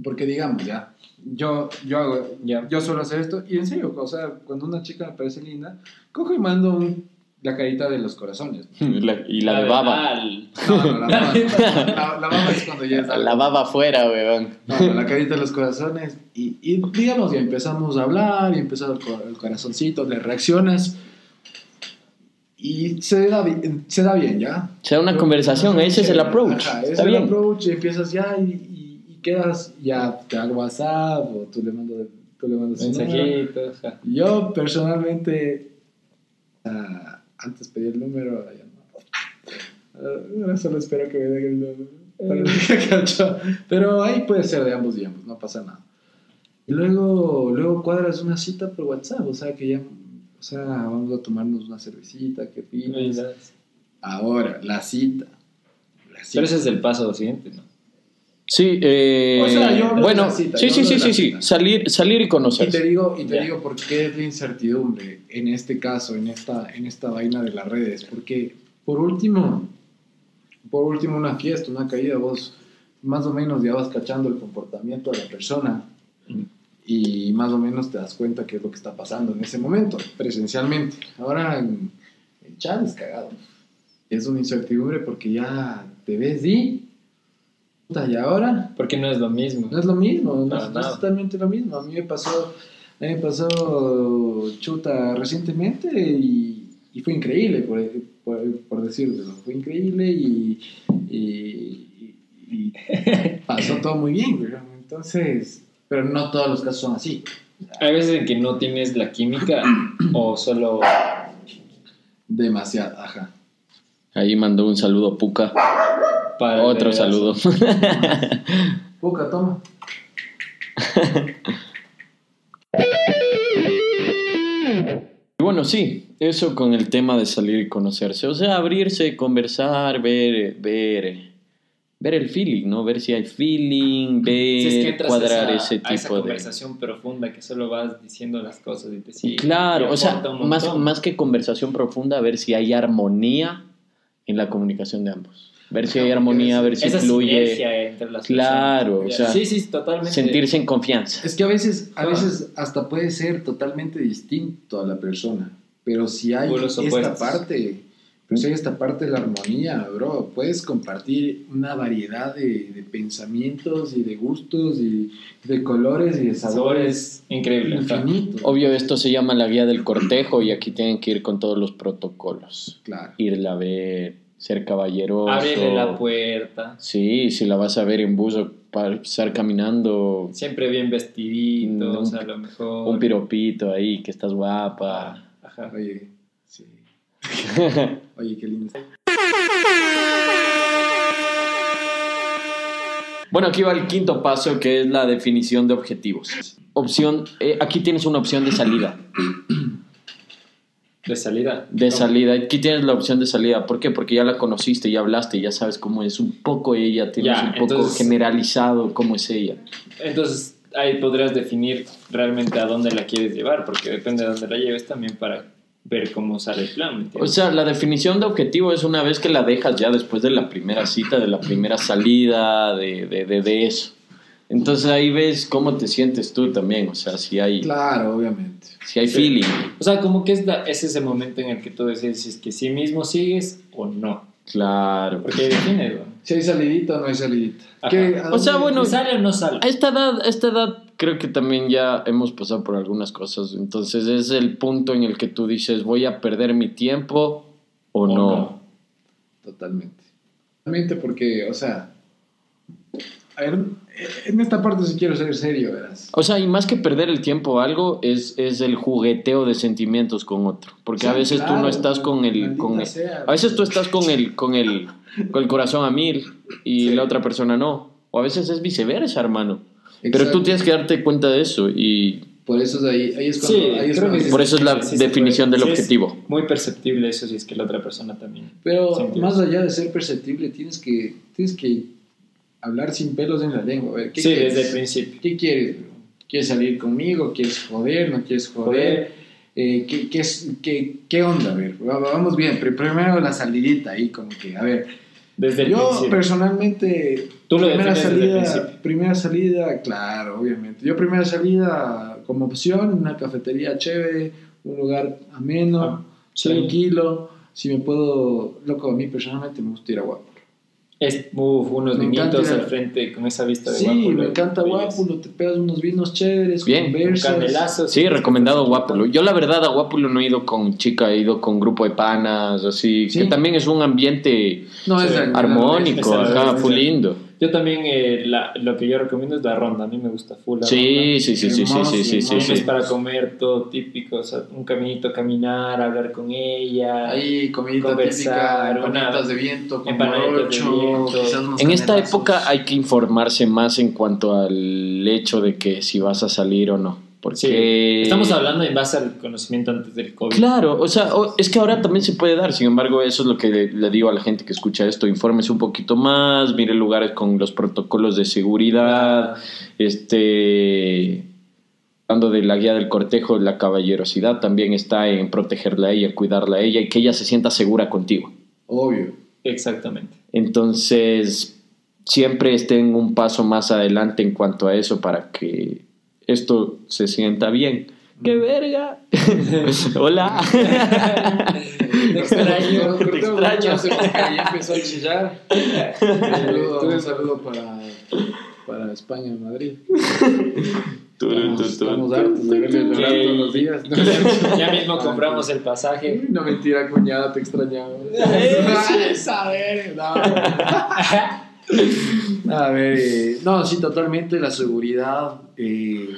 Porque digamos, ya, yo, yo hago, yo suelo hacer esto, y en serio, o sea, cuando una chica me parece linda, cojo y mando un- la carita de los corazones. [laughs] La- y la de baba. No, no, la baba, [laughs] la, la baba es cuando ya es algo. La baba afuera, weón. No, no, la carita de los corazones, y, y digamos, ya empezamos a hablar, y empezó el, cor- el corazoncito, le reaccionas, y se da, bien- se da bien, ¿ya? Se da una conversación, ese es el approach. Ajá, ese Está es bien. el approach y empiezas ya y, y- y quedas, ya te hago WhatsApp o tú le mandas, tú le mandas un número. Mensajito. ajá. Yo personalmente, ah, antes pedí el número, ya no. Ah, Ahora solo espero que me den el número. Cacho. [laughs] Pero ahí puede ser de ambos y ambos, no pasa nada. Y luego, luego cuadras una cita por WhatsApp, o sea que ya, o sea, vamos a tomarnos una cervecita, ¿qué opinas? Ahora, la cita. La cita. Pero ese es el paso siguiente, ¿no? Sí, eh, O sea, yo hablo de bueno, cita, sí, yo sí, sí, sí, salir, salir y Y te digo, y te Ya. digo por qué es la incertidumbre en este caso, en esta, en esta vaina de las redes. Porque, por último, por último, una fiesta, una caída, vos más o menos ya vas cachando el comportamiento de la persona y más o menos te das cuenta qué es lo que está pasando en ese momento, presencialmente. Ahora en, en chat es cagado. Es una incertidumbre porque ya te ves y... puta, ¿Y ahora? Porque no es lo mismo. No es lo mismo, no, es- no es nada. totalmente lo mismo. A mí me pasó, a mí me pasó chuta recientemente y, y fue increíble, por, por, por decirlo. Fue increíble y, y, y- y [laughs] pasó todo muy bien. güey. Entonces, pero no todos los casos son así. Hay veces en que no tienes la química o solo Demasiado, ajá. Ahí mandó un saludo Puca. Para Otro saludo. [laughs] Puca, toma. Y bueno, sí, eso con el tema de salir y conocerse. O sea, abrirse, conversar, ver, ver, ver el feeling, ¿no? Ver si hay feeling, ver, Si es que cuadrar a ese a esa tipo de... conversación profunda que solo vas diciendo las cosas y te sigue. Claro, o sea, más, más que conversación profunda, ver si hay armonía en la comunicación de ambos. Ver si hay armonía, ver si Esa fluye, entre las Claro, personas. o sea, sí, sí, totalmente. sentirse en confianza. Es que a veces, a Ah. veces hasta puede ser totalmente distinto a la persona, pero si hay esta opuestos. parte, pero si hay esta parte de la armonía, bro, puedes compartir una variedad de, de pensamientos y de gustos y de colores y de sabores Sabores increíble. ajá. infinitos. Obvio, esto se llama la guía del cortejo y aquí tienen que ir con todos los protocolos. Claro. Irla a ver, ser caballeroso. Ábrele la puerta. Sí, si la vas a ver en bus o para estar caminando, Siempre bien vestidito, Mm, o sea, a lo mejor. un piropito ahí, que estás guapa. Ah, Ajá. Oye, sí. [laughs] Oye, qué lindo. Bueno, aquí va el quinto paso, que es la definición de objetivos. Opción, eh, aquí tienes una opción de salida. De salida. de salida. Aquí tienes la opción de salida. ¿Por qué? Porque ya la conociste, ya hablaste, ya sabes cómo es un poco ella, tienes Ya, un poco entonces- generalizado cómo es ella. Entonces ahí podrías definir realmente a dónde la quieres llevar, porque depende de dónde la lleves también para ver cómo sale el plan. ¿me O sea, la definición de objetivo es una vez que la dejas ya después de la primera cita, de la primera salida, de, de, de, de eso. Entonces ahí ves cómo te sientes tú también, o sea, si hay, Claro, obviamente. si hay Sí. feeling. O sea, como que es, la- es ese momento en el que tú decides si es que sí mismo sigues o no. Claro. Porque ¿no? Si hay salidita o no hay salidita. Ajá. ¿Qué- a O sea, bueno, ¿Sale o no sale? A esta edad, a esta edad creo que también ya hemos pasado por algunas cosas. Entonces es el punto en el que tú dices, voy a perder mi tiempo o, ¿O no. no? Totalmente. Totalmente porque, o sea, a ver, en esta parte sí quiero ser serio, verás. O sea, y más que perder el tiempo o algo, es, es el jugueteo de sentimientos con otro. Porque a Sí, veces tú claro, no estás con el... Con el- sea. a veces tú estás con el, con el, con el corazón a mil y Sí. la otra persona no. O a veces es viceversa, hermano. Pero tú tienes que darte cuenta de eso y Por eso es ahí, ahí es cuando... Sí, ahí es creo cuando- que por eso es la Sí, definición del Sí, objetivo. Muy perceptible eso si es que la otra persona también. Pero más allá de ser perceptible, tienes que, tienes que hablar sin pelos en la lengua. A ver, ¿qué Sí, quieres? desde el principio. ¿Qué quieres? ¿Quieres salir conmigo? ¿Quieres joder? ¿No quieres joder? Eh, ¿qué, qué, qué, ¿Qué onda? A ver, va- vamos bien. Primero la salidita ahí, como que, a ver. Desde el Yo principio. personalmente, Tú lo primera defines desde el salida, primera salida, claro, obviamente. Yo primera salida como opción, una cafetería chévere, un lugar ameno, Ah, sí. tranquilo. Si me puedo, loco, a mí personalmente me gusta ir a Guapo. Es, uf, unos Me vinitos al frente con esa vista de Sí, Guápulo, me encanta. Guapulo, te pegas unos vinos chéveres, Bien, conversas. canelazo. Sí, recomendado Guapulo. Yo la verdad a Guapulo no he ido con chica, he ido con grupo de panas, así, Sí. que también es un ambiente No, es armónico, es ajá, full lindo. Yo también, eh, la- lo que yo recomiendo es la ronda. A mí me gusta full la Sí, ronda. sí, sí, sí, sí, sí, sí, sí, para comer todo típico, o sea, un caminito, caminar, hablar con ella. Ahí, comidita Conversar, típica, empanadas de viento, con de viento. En esta época hay que informarse más en cuanto al hecho de que si vas a salir o no. Porque Sí. Estamos hablando en base al conocimiento antes del COVID. Claro, o sea, es que ahora también se puede dar, sin embargo, eso es lo que le, le digo a la gente que escucha esto, infórmese un poquito más, mire lugares con los protocolos de seguridad, este, hablando de la guía del cortejo, la caballerosidad también está en protegerla a ella, cuidarla a ella y que ella se sienta segura contigo. Obvio. Exactamente. Entonces, siempre estén un paso más adelante en cuanto a eso para que esto se sienta bien. ¡Qué verga! [laughs] Hola. Te extraño. Te extraño. Ya empezó a chillar. Un saludo, un saludo para, para España, Madrid. Estamos, hartos de verle llorar Que- todos los días. Ya, ya mismo compramos el pasaje. No mentira, cuñada, te extrañaba. A ver, no. A ver, eh, no, sí, totalmente la seguridad. eh.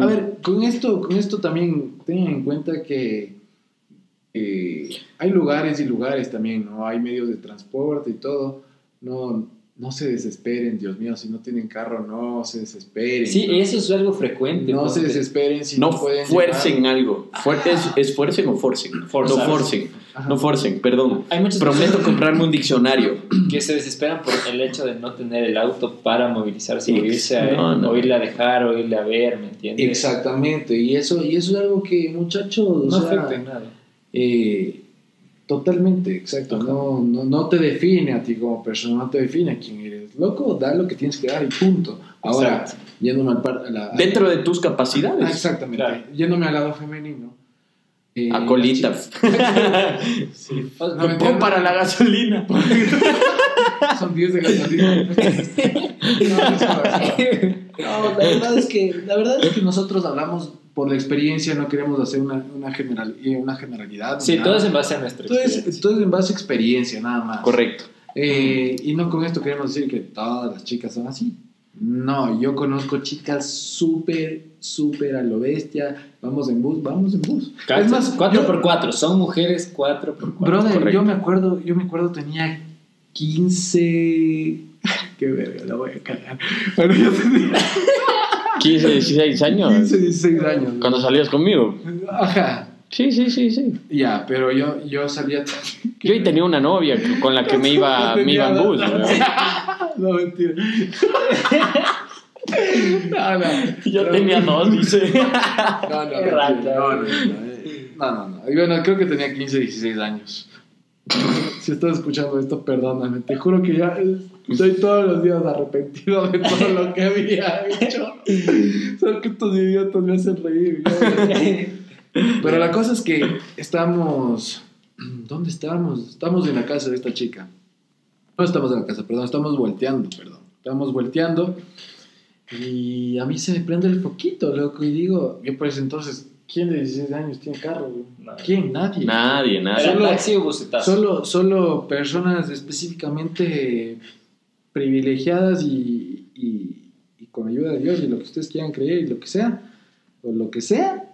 A ver, con esto, con esto también tengan en cuenta que eh, hay lugares y lugares también, ¿no? Hay medios de transporte y todo. No, no se desesperen, Dios mío, si no tienen carro, no se desesperen. Sí, ¿no? eso es algo frecuente. No se desesperen si No no, pueden fuercen llegar. algo. Fuer- es, ¿Es fuercen o forcen? Forzar. No forcen. Ajá. No forcen, perdón. Hay muchas Prometo personas [laughs] comprarme un diccionario. [clears throat] que se desesperan por el hecho de no tener el auto para movilizarse, o irse a, no, no. o irle a dejar, o irle a ver, ¿me entiendes? Exactamente, y eso, y eso es algo que, muchachos, o No sea, afecta en nada. eh, totalmente, exacto, no, no, no te define a ti como persona, no te define a quién eres. Loco, da lo que tienes que dar y punto. Ahora, Exacto. yéndome al par- a la, Dentro de tus Ah, capacidades. exactamente, Claro. yéndome al lado femenino. Eh, A colita. las chicas- [laughs] sí, no, Pon mentira, para la gasolina. [laughs] Son 10 de gasolina. [laughs] no, la verdad es que la verdad es que nosotros hablamos por la experiencia, no queremos hacer una, una, general, eh, una generalidad. Sí, nada. todo es en base a nuestra Todo es, experiencia. todo es en base a experiencia, nada más. Correcto. Eh, y no con esto queremos decir que todas las chicas son así. No, yo conozco chicas súper, súper a lo bestia. Vamos en bus, vamos en bus. es más, 4 yo- por 4 son mujeres 4 por 4 Brother, correcto. yo me acuerdo, yo me acuerdo tenía 15. [laughs] Qué verga, la voy a cagar. Bueno, yo tenía [laughs] 15, 16 años. 15, 16 años. Cuando salías conmigo. Ajá. Sí, sí, sí, sí. Ya, pero yo, yo salía... [laughs] Yo ahí tenía una novia con la que me iba, [laughs] me iba en bus. [laughs] No, mentira. No, no. Yo tenía dos, dice. No, no, Qué mentira. rata. no, no, no, no, no, no. Y Bueno, creo que tenía 15, 16 años. Si estás escuchando esto, perdóname. Te juro que ya estoy todos los días arrepentido de todo lo que había hecho. Solo que estos idiotas me hacen reír. Pero la cosa es que estamos... ¿Dónde estábamos? Estamos en la casa de esta chica. No estamos en la casa, perdón. Estamos volteando, perdón. Estamos volteando. Y a mí se me prende el foquito, loco. Y digo, yo por ese entonces, ¿quién de 16 años tiene carro? Nadie. ¿Quién? Nadie. Nadie, nadie. ¿Era Solo- taxi o? Solo, solo personas específicamente privilegiadas y, y, y con ayuda de Dios y lo que ustedes quieran creer y lo que sea, o lo que sea,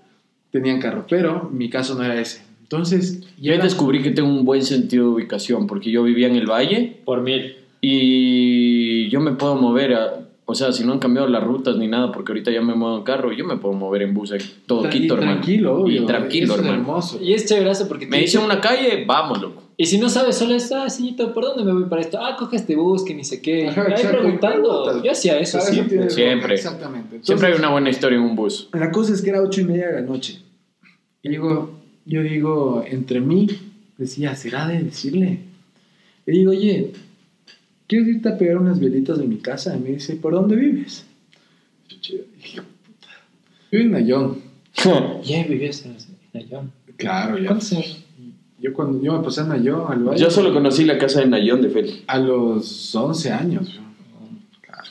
tenían carro. Pero mi caso no era ese. Entonces, Yo era- descubrí que tengo un buen sentido de ubicación porque yo vivía en el valle Por mil. y yo me puedo mover, a- o sea, si no han cambiado las rutas ni nada, porque ahorita ya me muevo en carro, yo me puedo mover en bus todo Tra- Quito, y hermano. Tranquilo, obvio. Y tranquilo, es hermano. hermoso. Y es chéverazo porque Me dice dicen- una calle, vamos, loco. Y si no sabes, solo es, ah, señorito, ¿por dónde me voy para esto? Ah, coge este bus, que ni sé qué. Ajá, Ahí exacto, preguntando. Yo hacía eso eso siempre. Siempre. Exactamente. Siempre hay Entonces, una buena historia en un bus. La cosa es que era ocho y media de la noche. Y digo, yo digo, entre mí, decía, ¿será de decirle? Y digo, oye, ¿quieres irte a pegar unas velitas de mi casa? Y me dice, ¿por dónde vives? Yo, "Che, hijo de puta". Vivo en Nayón. [laughs] Ya vivías en Nayón. Claro, ya. ¿Cuántos años? Yo cuando yo me pasé a Nayón, al valle, Yo solo conocí la casa de Nayón de Feli. a los 11 años. Claro.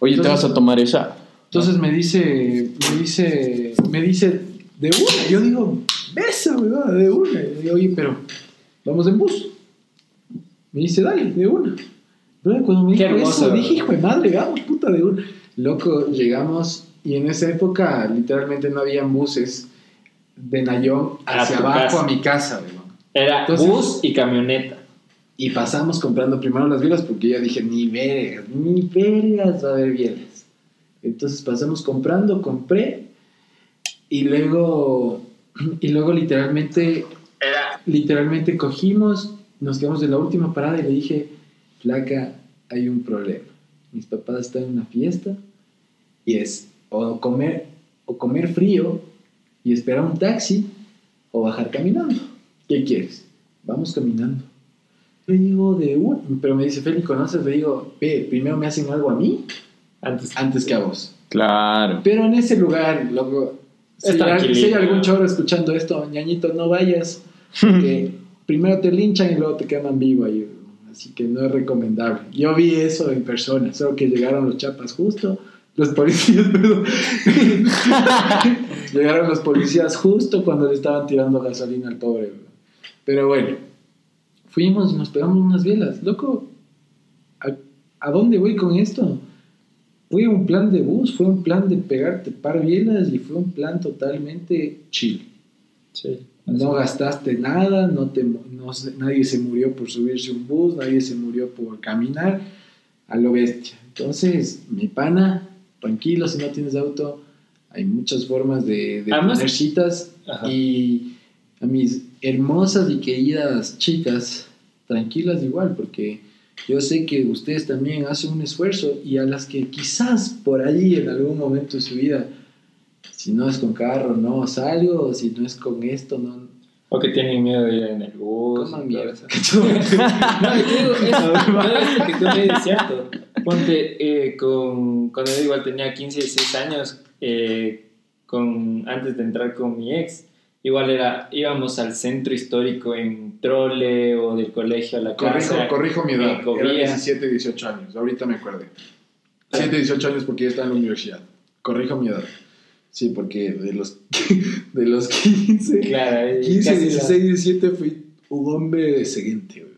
Oye, ¿te vas a tomar esa? Entonces me dice, me dice, me dice, de una. Yo digo, besa, weón, de una. Y le digo, oye, pero vamos en bus. Me dice, dale, de una. Pero cuando me Qué dijo hermoso, eso, dije, ¿verdad? hijo de madre, vamos, puta, de una. Loco, llegamos y en esa época literalmente no había buses de Nayón hacia abajo casa. a mi casa, weón. Era Entonces- bus y camioneta. Y pasamos comprando primero las bielas porque ya dije, ni vergas, ni vergas va a haber bielas. Entonces pasamos comprando, compré y luego, [clears throat] y luego literalmente, literalmente cogimos, nos quedamos en la última parada y le dije, flaca, hay un problema. Mis papás están en una fiesta y es o comer, o comer frío y esperar un taxi o bajar caminando. ¿Qué quieres? Vamos caminando. Le digo de un, pero me dice, Feli, ¿conoces? Le digo, ve, primero me hacen algo a mí Antes. antes que a vos. Claro. Pero en ese lugar, loco, si, si hay algún chorro escuchando esto, ñañito, no vayas, [laughs] que primero te linchan y luego te queman vivo ahí. Así que no es recomendable. Yo vi eso en persona, solo que llegaron los chapas justo, los policías, [laughs] perdón. [laughs] llegaron los policías justo cuando le estaban tirando gasolina al pobre. Pero bueno, fuimos y nos pegamos unas bielas. Loco, ¿a, a dónde voy con esto? Fue un plan de bus, fue un plan de pegarte par bielas y fue un plan totalmente chill. Sí. No gastaste nada, no te, no nadie se murió por subirse un bus, nadie se murió por caminar a lo bestia. Entonces, mi pana, tranquilo si no tienes auto, hay muchas formas de, de Además- citas Ajá. y a mis hermosas y queridas chicas, tranquilas igual, porque yo sé que ustedes también hacen un esfuerzo y a las que quizás por allí en algún momento de su vida, si no es con carro, no salgo, si no es con esto, no... O que tienen miedo de ir en el bus. Coman mierda. [laughs] No, yo digo, eso, no, que tú me es cierto. Ponte, eh, con, cuando yo igual tenía 15, 16 años, eh, con, antes de entrar con mi ex, igual era, íbamos al centro histórico en trole o del colegio a la Corrijo, casa. corrijo mi edad, era Covía. 17, 18 años, ahorita me acordé. 17, 18 años porque ya estaba en la universidad. Corrijo mi edad. Sí, porque de los, [laughs] de los 15, Claro, eh, 15, casi la- 16, 17 fui un hombre seguinte. weón.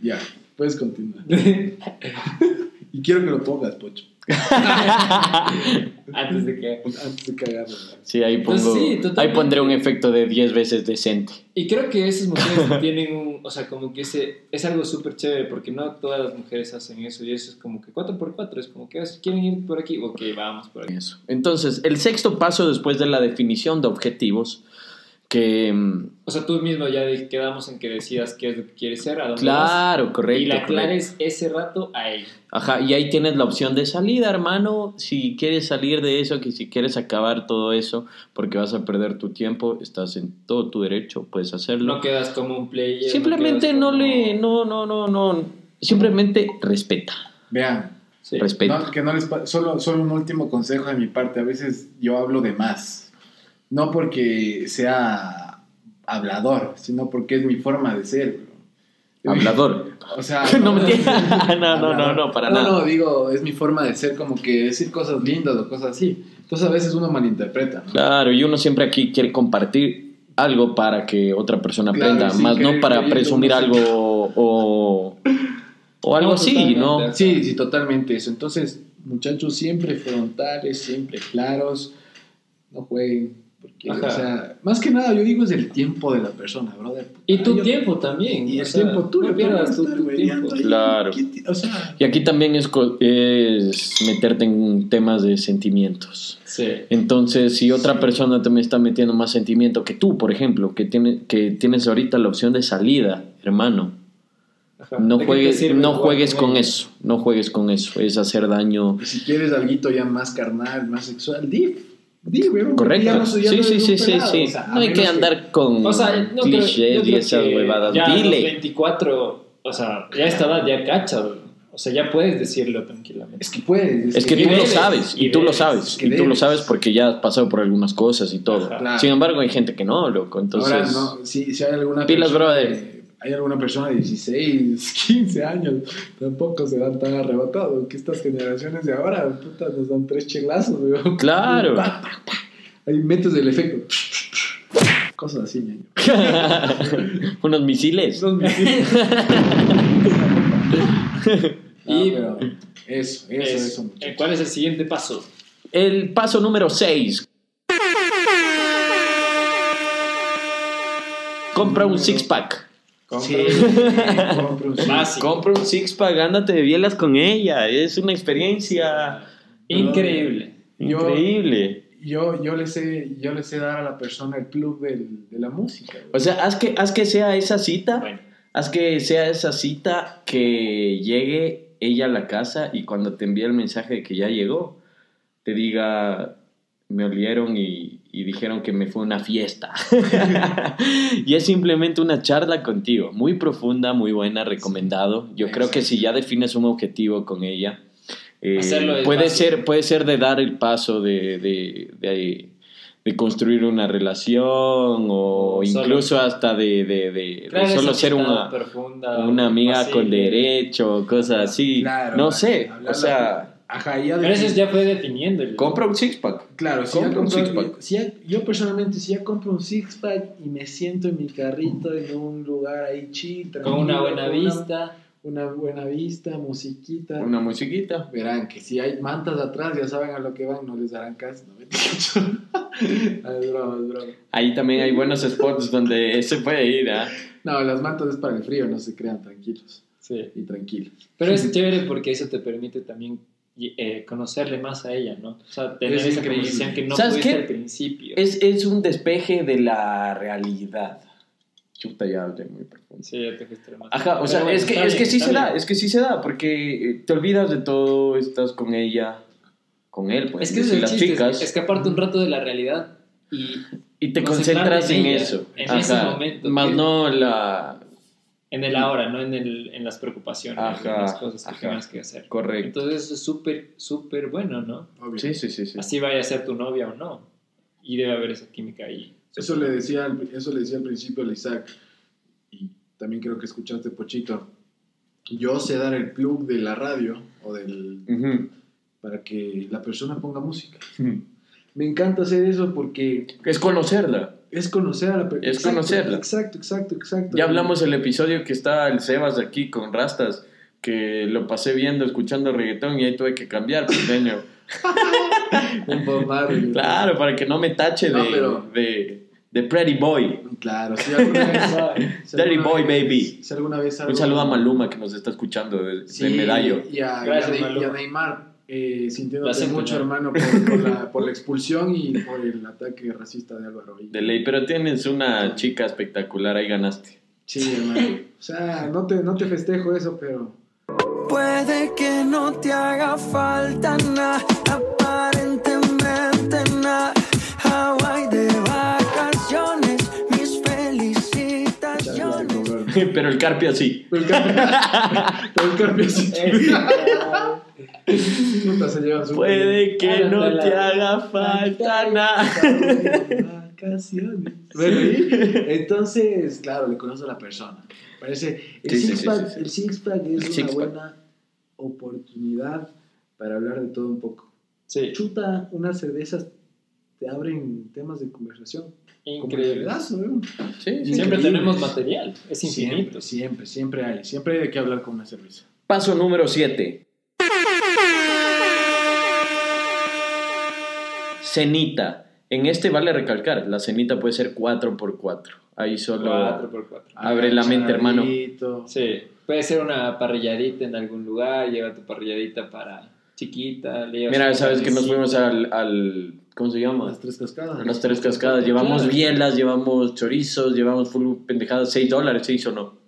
Ya, puedes continuar. [laughs] y quiero que lo pongas, Pocho, [laughs] antes de que... antes de cagarlo. Sí, ahí Pues pongo. sí, totalmente. ahí pondré un efecto de 10 veces decente. Y creo que esas mujeres tienen un, o sea, como que ese, es algo súper chévere porque no todas las mujeres hacen eso y eso es como que 4x4, es como que "Ah, quieren ir por aquí, ok, vamos por aquí. Eso. Entonces, el sexto paso después de la definición de objetivos que... O sea, tú mismo ya quedamos en que decidas qué es lo que quieres ser, a dónde vas. Claro, correcto. Y la correcto. aclares ese rato a ella. Ajá, y ahí tienes la opción de salida, hermano. Si quieres salir de eso, que si quieres acabar todo eso, porque vas a perder tu tiempo, estás en todo tu derecho, puedes hacerlo. No quedas como un player. Simplemente no como- le, no, no, no, no. Simplemente respeta. Vean, Sí. Respeta. no, que no les solo, solo un último consejo de mi parte. A veces yo hablo de más. No porque sea hablador, sino porque es mi forma de ser. bro. Hablador. O sea, [laughs] No me entiendes. [laughs] No, no, no, no, para no, nada. No, digo, es mi forma de ser como que decir cosas lindas o cosas así. Entonces a veces uno malinterpreta. ¿no? Claro, y uno siempre aquí quiere compartir algo para que otra persona Claro, aprenda, más no para presumir algo o, o algo No, así. ¿no? Sí, sí, totalmente eso. Entonces, muchachos, siempre frontales, siempre claros, no jueguen. Porque, Ajá. o sea, más que nada, yo digo es el tiempo de la persona, brother. Y tu yo- tiempo también. Y el sea, tiempo tuyo, No pierdas tu, tú tu tiempo. Claro. O sea, Y aquí también es, es meterte en temas de sentimientos. Sí. Entonces, si otra persona te me está metiendo más sentimiento que tú, por ejemplo, que, tiene, que tienes ahorita la opción de salida, hermano, Ajá. no ¿De qué te juegues, no juegues con ella? eso, no juegues con eso, es hacer daño. y si quieres algo ya más carnal, más sexual, di. Correcto. ya ya sí, sí, sí, sí, sí. o sea, a no hay que andar con O sea, no creo- yo clichés y esas que huevadas. Ya a los Dile. 24, o sea, ya esta edad ya cachas. O sea, ya puedes decirlo tranquilamente. Es que puedes. Es que Y tú lo sabes, y y tú lo sabes, es que y tú lo sabes porque ya has pasado por algunas cosas y todo. Ajá. Claro. Sin embargo, hay gente que no, loco. Entonces, Ahora, no, si, si hay alguna Pilas, persona brother. Hay alguna persona de 16, 15 [laughs] años, tampoco se dan tan arrebatados. Que estas generaciones de ahora, puta, nos dan tres chelazos, weón. Claro. Pa, pa, pa. Ahí metes el efecto. Cosas así, ñaño. [laughs] unos misiles. Los misiles. [laughs] Y- y pero eso, eso, Es- eso, eh, muchachos. ¿Cuál es el siguiente paso? El paso número 6. Compra un six pack. Sí, compra un six. Básico. Compra un six pack, ándate de bielas con ella. Es una experiencia Increíble. Yo- increíble. Yo, yo, le sé, yo le sé dar a la persona el plug del- de la música. güey. O sea, haz que, haz que sea esa cita. Bueno, Haz que sea esa cita que llegue ella a la casa y cuando te envíe el mensaje de que ya llegó, te diga, me olieron y, y dijeron que me fue una fiesta. [laughs] y es simplemente una charla contigo, muy profunda, muy buena, recomendado. Yo creo que si ya defines un objetivo con ella, eh, puede, ser, puede ser de dar el paso de, de, de- de construir una relación o O solo- incluso hasta de, de- de- de crear solo ser una, profunda, una amiga así. con derecho, cosas así. Claro, no sé, o sea, Ajá, ya Pero eso ya fue definiendo. el- compra un six pack. Claro, si Compra un six-pack. si ya- yo personalmente, si ya compro un six-pack y me siento en mi carrito en un lugar ahí chill, Con una buena con vista. Una, buena vista, musiquita. Una musiquita. Verán que si hay mantas atrás, ya saben a lo que van, no les darán caso. No [laughs] Ah, es broma, es broma. Ahí también hay buenos spots donde se puede ir, ¿ah? No, las mantas es para el frío, no se crean tranquilos Sí. y tranquilos. Pero es [laughs] chévere porque eso te permite también eh, conocerle más a ella, ¿no? O sea, tener Es esa conversación que no ¿Sabes pudiste al principio. Es, es un despeje de la realidad. Chuta, ya hablé muy profundo. Sí, ya te fuiste más. Ajá, o sea, bueno, es que, es que sí se da, es que sí se da, porque eh, te olvidas de todo, estás con ella, con él, pues, Es que es el las chiste, chicas, es escaparte un rato de la realidad y y te concentras en, en ella, eso. en ese momento, Más que- no la... en el ahora, no en, el, en las preocupaciones, Ajá, en las cosas que ajá. tengas que hacer. Correcto. Entonces eso es súper, súper bueno, ¿no? Obvio. Sí, sí, sí, sí. Así vaya a ser tu novia o no. Y debe haber esa química ahí. Eso le decía, al- eso le decía al principio a Isaac, y también creo que escuchaste, Pochito. Yo sé dar el plug de la radio o del Ujú. para que la persona ponga música. Me encanta hacer eso porque Es conocerla. Es conocer a la persona. Es conocerla. Exacto, exacto, exacto. Ya hablamos el episodio que está el Sebas aquí con Rastas, que lo pasé viendo, escuchando reggaetón y ahí tuve que cambiar, pequeño. [laughs] Un Marley. claro, para que no me tache de, pero- de, de Pretty Boy. Claro, si alguna vez. [laughs] si alguna boy, vez- baby. Si alguna vez Un saludo a Maluma que nos está escuchando de, de Sí, Medallo. Y a, Gracias, y a- y a Maluma. Neymar. Eh, sintiéndote mucho, ¿no? hermano, por, por la, por la [laughs] expulsión y por el ataque racista de Álvaro. Y- De ley, pero tienes una chica espectacular, ahí ganaste. Sí, hermano. O sea, no te, no te festejo eso, pero Puede que no te haga falta nada, aparentemente nada. Hawaii de vacaciones, mis felicitaciones. [laughs] pero el Carpio sí. Pero el Carpio, [laughs] pero el Carpio sí. Puta, se lleva su- Puede que no te haga falta nada. Vacaciones. Bueno, y entonces, claro, le conozco a la persona. Parece, el Sí, sí, six sí, sí, six es El una six-pack. buena oportunidad para hablar de todo un poco. Sí, Chuta, unas cervezas te abren temas de conversación. Como el increíble. pedazo, ¿no? Sí, sí. Siempre Increíble. tenemos material, es Siempre, infinito. siempre, siempre hay. Siempre hay de qué hablar con una cerveza. Paso número 7. Cenita. En este vale recalcar, la cenita puede ser 4x4. Ahí solo 4x4. abre la mente, hermano. Sí, puede ser una parrilladita en algún lugar, lleva tu parrilladita para chiquita. le Mira, sabes que nos fuimos al, al ¿cómo se llama? Las tres cascadas. Las tres cascadas. Llevamos Claro. bielas, llevamos chorizos, llevamos full pendejadas, 6 dólares, ¿se hizo o no?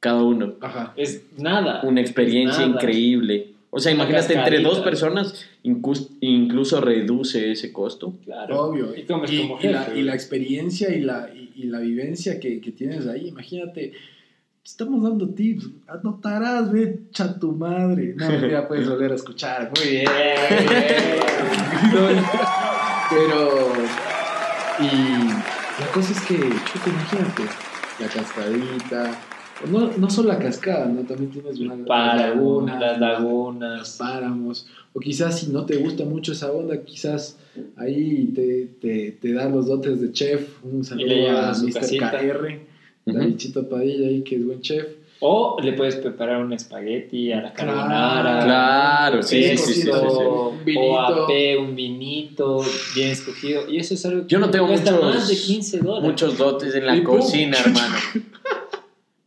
Cada uno. Ajá. Es nada. Una experiencia Nada. increíble. O sea, imagínate, entre dos personas incluso reduce ese costo. Claro. Obvio. Y comes como y la, jefe. y la experiencia y la, y, y la vivencia que, que tienes ahí, imagínate. Estamos dando tips, anotarás, ve, cha tu madre. No, ya puedes volver a escuchar. Muy bien. [laughs] No, pero, y la cosa es que, chuta, imagínate, la cascadita, no, no solo la cascada, ¿no? También tienes una Para laguna, las los lagunas. páramos, o quizás si no te gusta mucho esa onda, quizás ahí te, te, te da los dotes de chef, un saludo a a Mr. casita. KR, Davidchito Padilla ahí que es buen chef. O le puedes preparar un espagueti a la carbonara. Claro, sí, sí, sí, sí. O Un vinito. AP, un vinito bien escogido. Y eso es algo que Yo no tengo cuesta muchos- más de 15 dólares. Muchos dotes en la cocina, hermano.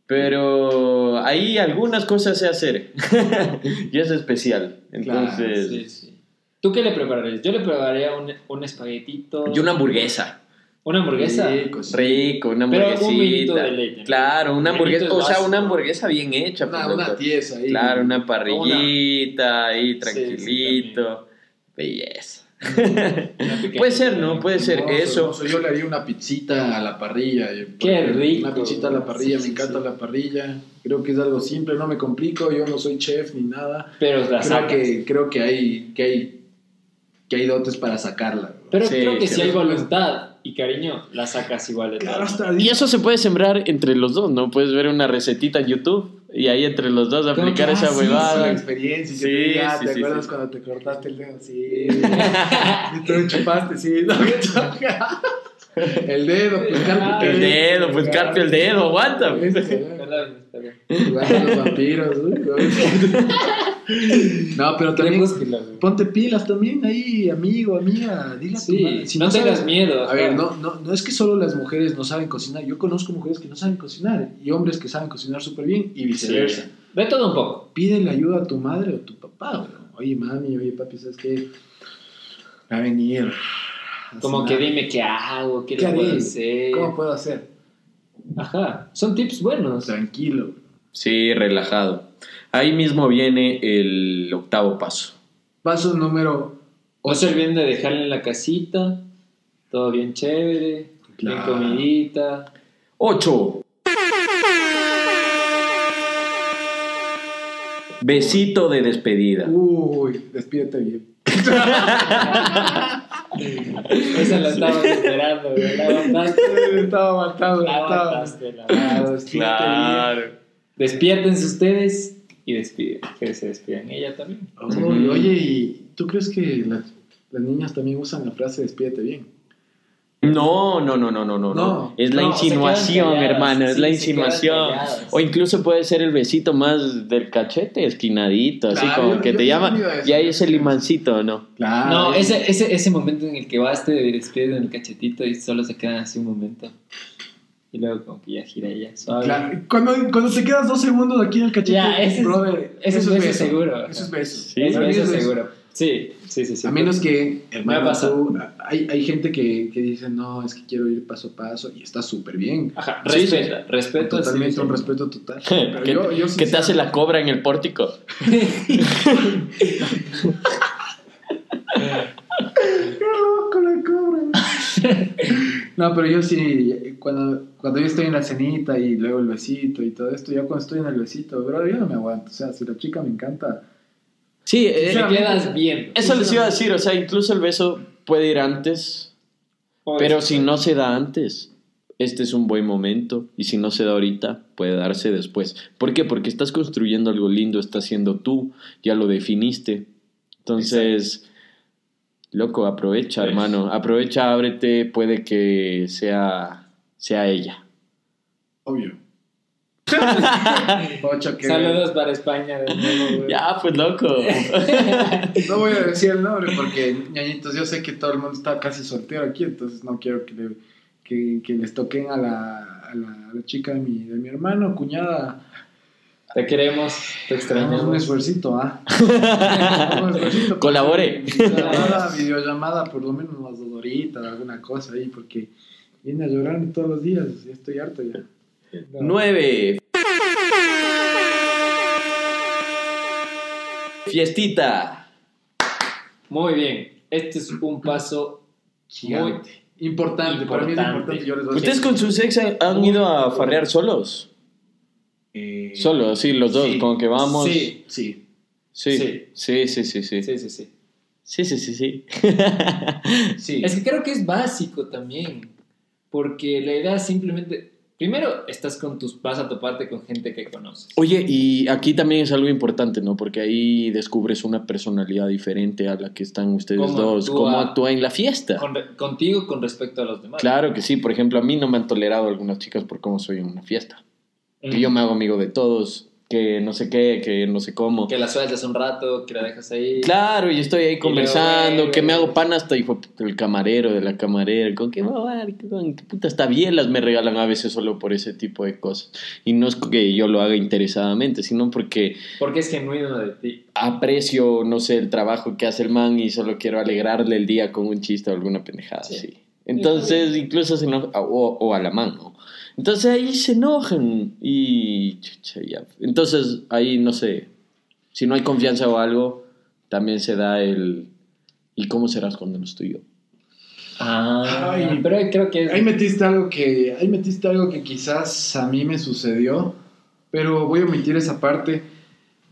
Pero ahí algunas cosas sé hacer. [laughs] y es especial. Entonces, Sí, sí. ¿Tú qué le prepararías? Yo le prepararía un, un espaguetito. y una hamburguesa. ¿Una hamburguesa? Rico, sí. Rico, una Pero hamburguesita. un de leche. Claro, una hamburguesa, es o sea, una hamburguesa bien hecha. Una, pues, una tiesa ahí. Claro, una parrillita ahí, Sí, tranquilito. Belleza. Puede ser, ¿no? Puede ser Hermoso, eso. hermoso. Yo le haría una pizzita a la parrilla. eh, Qué rico. Una pizzita a la parrilla, Sí, me encanta sí. la parrilla. Creo que es algo simple, no me complico. Yo no soy chef ni nada. Pero la Creo sacas. que, creo que hay, que hay, que hay dotes para sacarla. Pero Sí, creo que sí, si hay voluntad y cariño, la sacas igual de Claro, Y eso se puede sembrar entre los dos, ¿no? Puedes ver una recetita en YouTube y ahí entre los dos aplicar que, esa ah, sí, sí, huevada. experiencia. y que Sí, te ah, sí, ¿Te sí, acuerdas sí. cuando te cortaste el dedo? Sí. [laughs] y tú chupaste, sí. No, [laughs] el dedo, pues carpio. El dedo, pues carpio el dedo, aguanta. pues. Perdón. Jugando a los vampiros. [laughs] ¿no? Pero también Crepúsculo, güey. ponte pilas también ahí, amigo, amiga. Dile a tu Sí, madre. Si no, tengas sabes- miedo. A ver, no, no, no es que solo las mujeres no saben cocinar. Yo conozco mujeres que no saben cocinar y hombres que saben cocinar súper bien y viceversa. Sí. De todo un poco. Pídele ayuda a tu madre o tu papá. bro. Oye, mami, oye, papi, ¿sabes qué? Va a venir. a Como cenar. que dime qué hago, qué, ¿Qué le puedo haré? hacer. ¿Cómo puedo hacer? Ajá, son tips buenos. Tranquilo. bro. Sí, relajado. Ahí mismo viene el octavo paso. Paso número No se olviden de dejarle en la casita, todo bien chévere, bien comidita. 8. Besito de despedida. Uy, despídete bien. [laughs] Esa la estábamos esperando. La aguantaste. estaba aguantado, La estaba Claro. Despiértense ustedes y despiden. Que se despidan ella también. Oye, oye, ¿y tú crees que las, las niñas también usan la frase despídete bien? No, no, no, no, no, no, no. Es la No, insinuación, calladas, hermano, es la insinuación. O incluso puede ser el besito más del cachete, esquinadito, así Claro, como yo- que yo- te llama. Y ahí es el limancito, ¿no? Claro. No, ese, ese, ese momento en el que vas, te despides en el cachetito y solo se quedan así un momento. Y luego como que ya gira ella. Suave. Claro, Cuando, cuando te quedas dos segundos aquí en el cachete, Ya, ese es- brother, es eso beso seguro. Eso es beso. Sí, es beso. seguro. Sí, sí, sí. sí. A menos que, hermano, tú- hay, hay gente que, que dice, no, es que quiero ir paso a paso y está súper bien. Ajá, Sí, respeto. Totalmente sí, un respeto total. [laughs] Pero ¿Qué, yo- yo qué te hace la cobra en el pórtico? [laughs] [laughs] ¡Qué loco la cobra! No, pero yo sí, cuando, cuando yo estoy en la cenita y luego el besito y todo esto, yo cuando estoy en el besito, bro, yo no me aguanto. O sea, si la chica me encanta, Sí, eh, Te quedas bien. eso les iba a decir, o sea, incluso el beso puede ir antes, pero si no se da antes, este es un buen momento, y si no se da ahorita, puede darse después. ¿Por qué? Porque estás construyendo algo lindo, estás siendo tú, ya lo definiste. Entonces, loco, aprovecha, hermano, aprovecha, ábrete, puede que sea, sea ella. obvio. [laughs] Ocho, que- Saludos para España de nuevo, güey. Ya, pues loco. [laughs] No voy a decir el nombre porque, ñañitos, yo sé que todo el mundo está casi soltero aquí, entonces no quiero que, le- que, que les toquen a la, a la, a la chica de mi, de mi hermano, cuñada. Te queremos, te Hagamos extrañamos. un esfuercito, ¿ah? [laughs] Un esfuercito. Colabore. Videollamada, videollamada, por lo menos unas dos horitas, alguna cosa ahí, porque viene a llorarme todos los días, ya estoy harto ya. Nueve. Fiestita. Muy bien. Este es un paso Gigante. Importante, para mí es Importante. importante. Yo les voy a ¿Ustedes con sus ex han- han ido a farrear solos? Eh, Solo, sí, los dos, sí. como que vamos. Sí, Sí. Sí, Sí. sí, sí, sí, sí. sí, sí, sí. Sí, sí, sí, [laughs] sí. Es que creo que es básico también. Porque la idea es simplemente. Primero, estás con tus. Vas a toparte con gente que conoces. Oye, y aquí también es algo importante, ¿no? Porque ahí descubres una personalidad diferente a la que están ustedes ¿Cómo dos. actúa? ¿Cómo actúa en la fiesta? Con contigo con respecto a los demás. Claro que sí. Por ejemplo, a mí no me han tolerado algunas chicas por cómo soy en una fiesta. Mm. Que yo me hago amigo de todos, que no sé qué, que no sé cómo. Que la sueltas un rato, que la dejas ahí. Claro, y estoy ahí conversando, luego, que me hago pan hasta hijo, el camarero de la camarera, con que, "Oh, con qué puta, hasta bielas me regalan a veces solo por ese tipo de cosas. Y no es que yo lo haga interesadamente, sino porque Porque es genuino de ti. aprecio, no sé, el trabajo que hace el man y solo quiero alegrarle el día con un chiste o alguna pendejada Sí. así. Entonces, incluso se enoja, o, o a la man, ¿no? Entonces ahí se enojan y... Entonces ahí, no sé, si no hay confianza o algo, también se da el... ¿Y cómo serás cuando no estoy yo? Ah, Ay. pero creo que es. Ahí metiste algo que, ahí metiste algo que quizás a mí me sucedió, pero voy a omitir esa parte.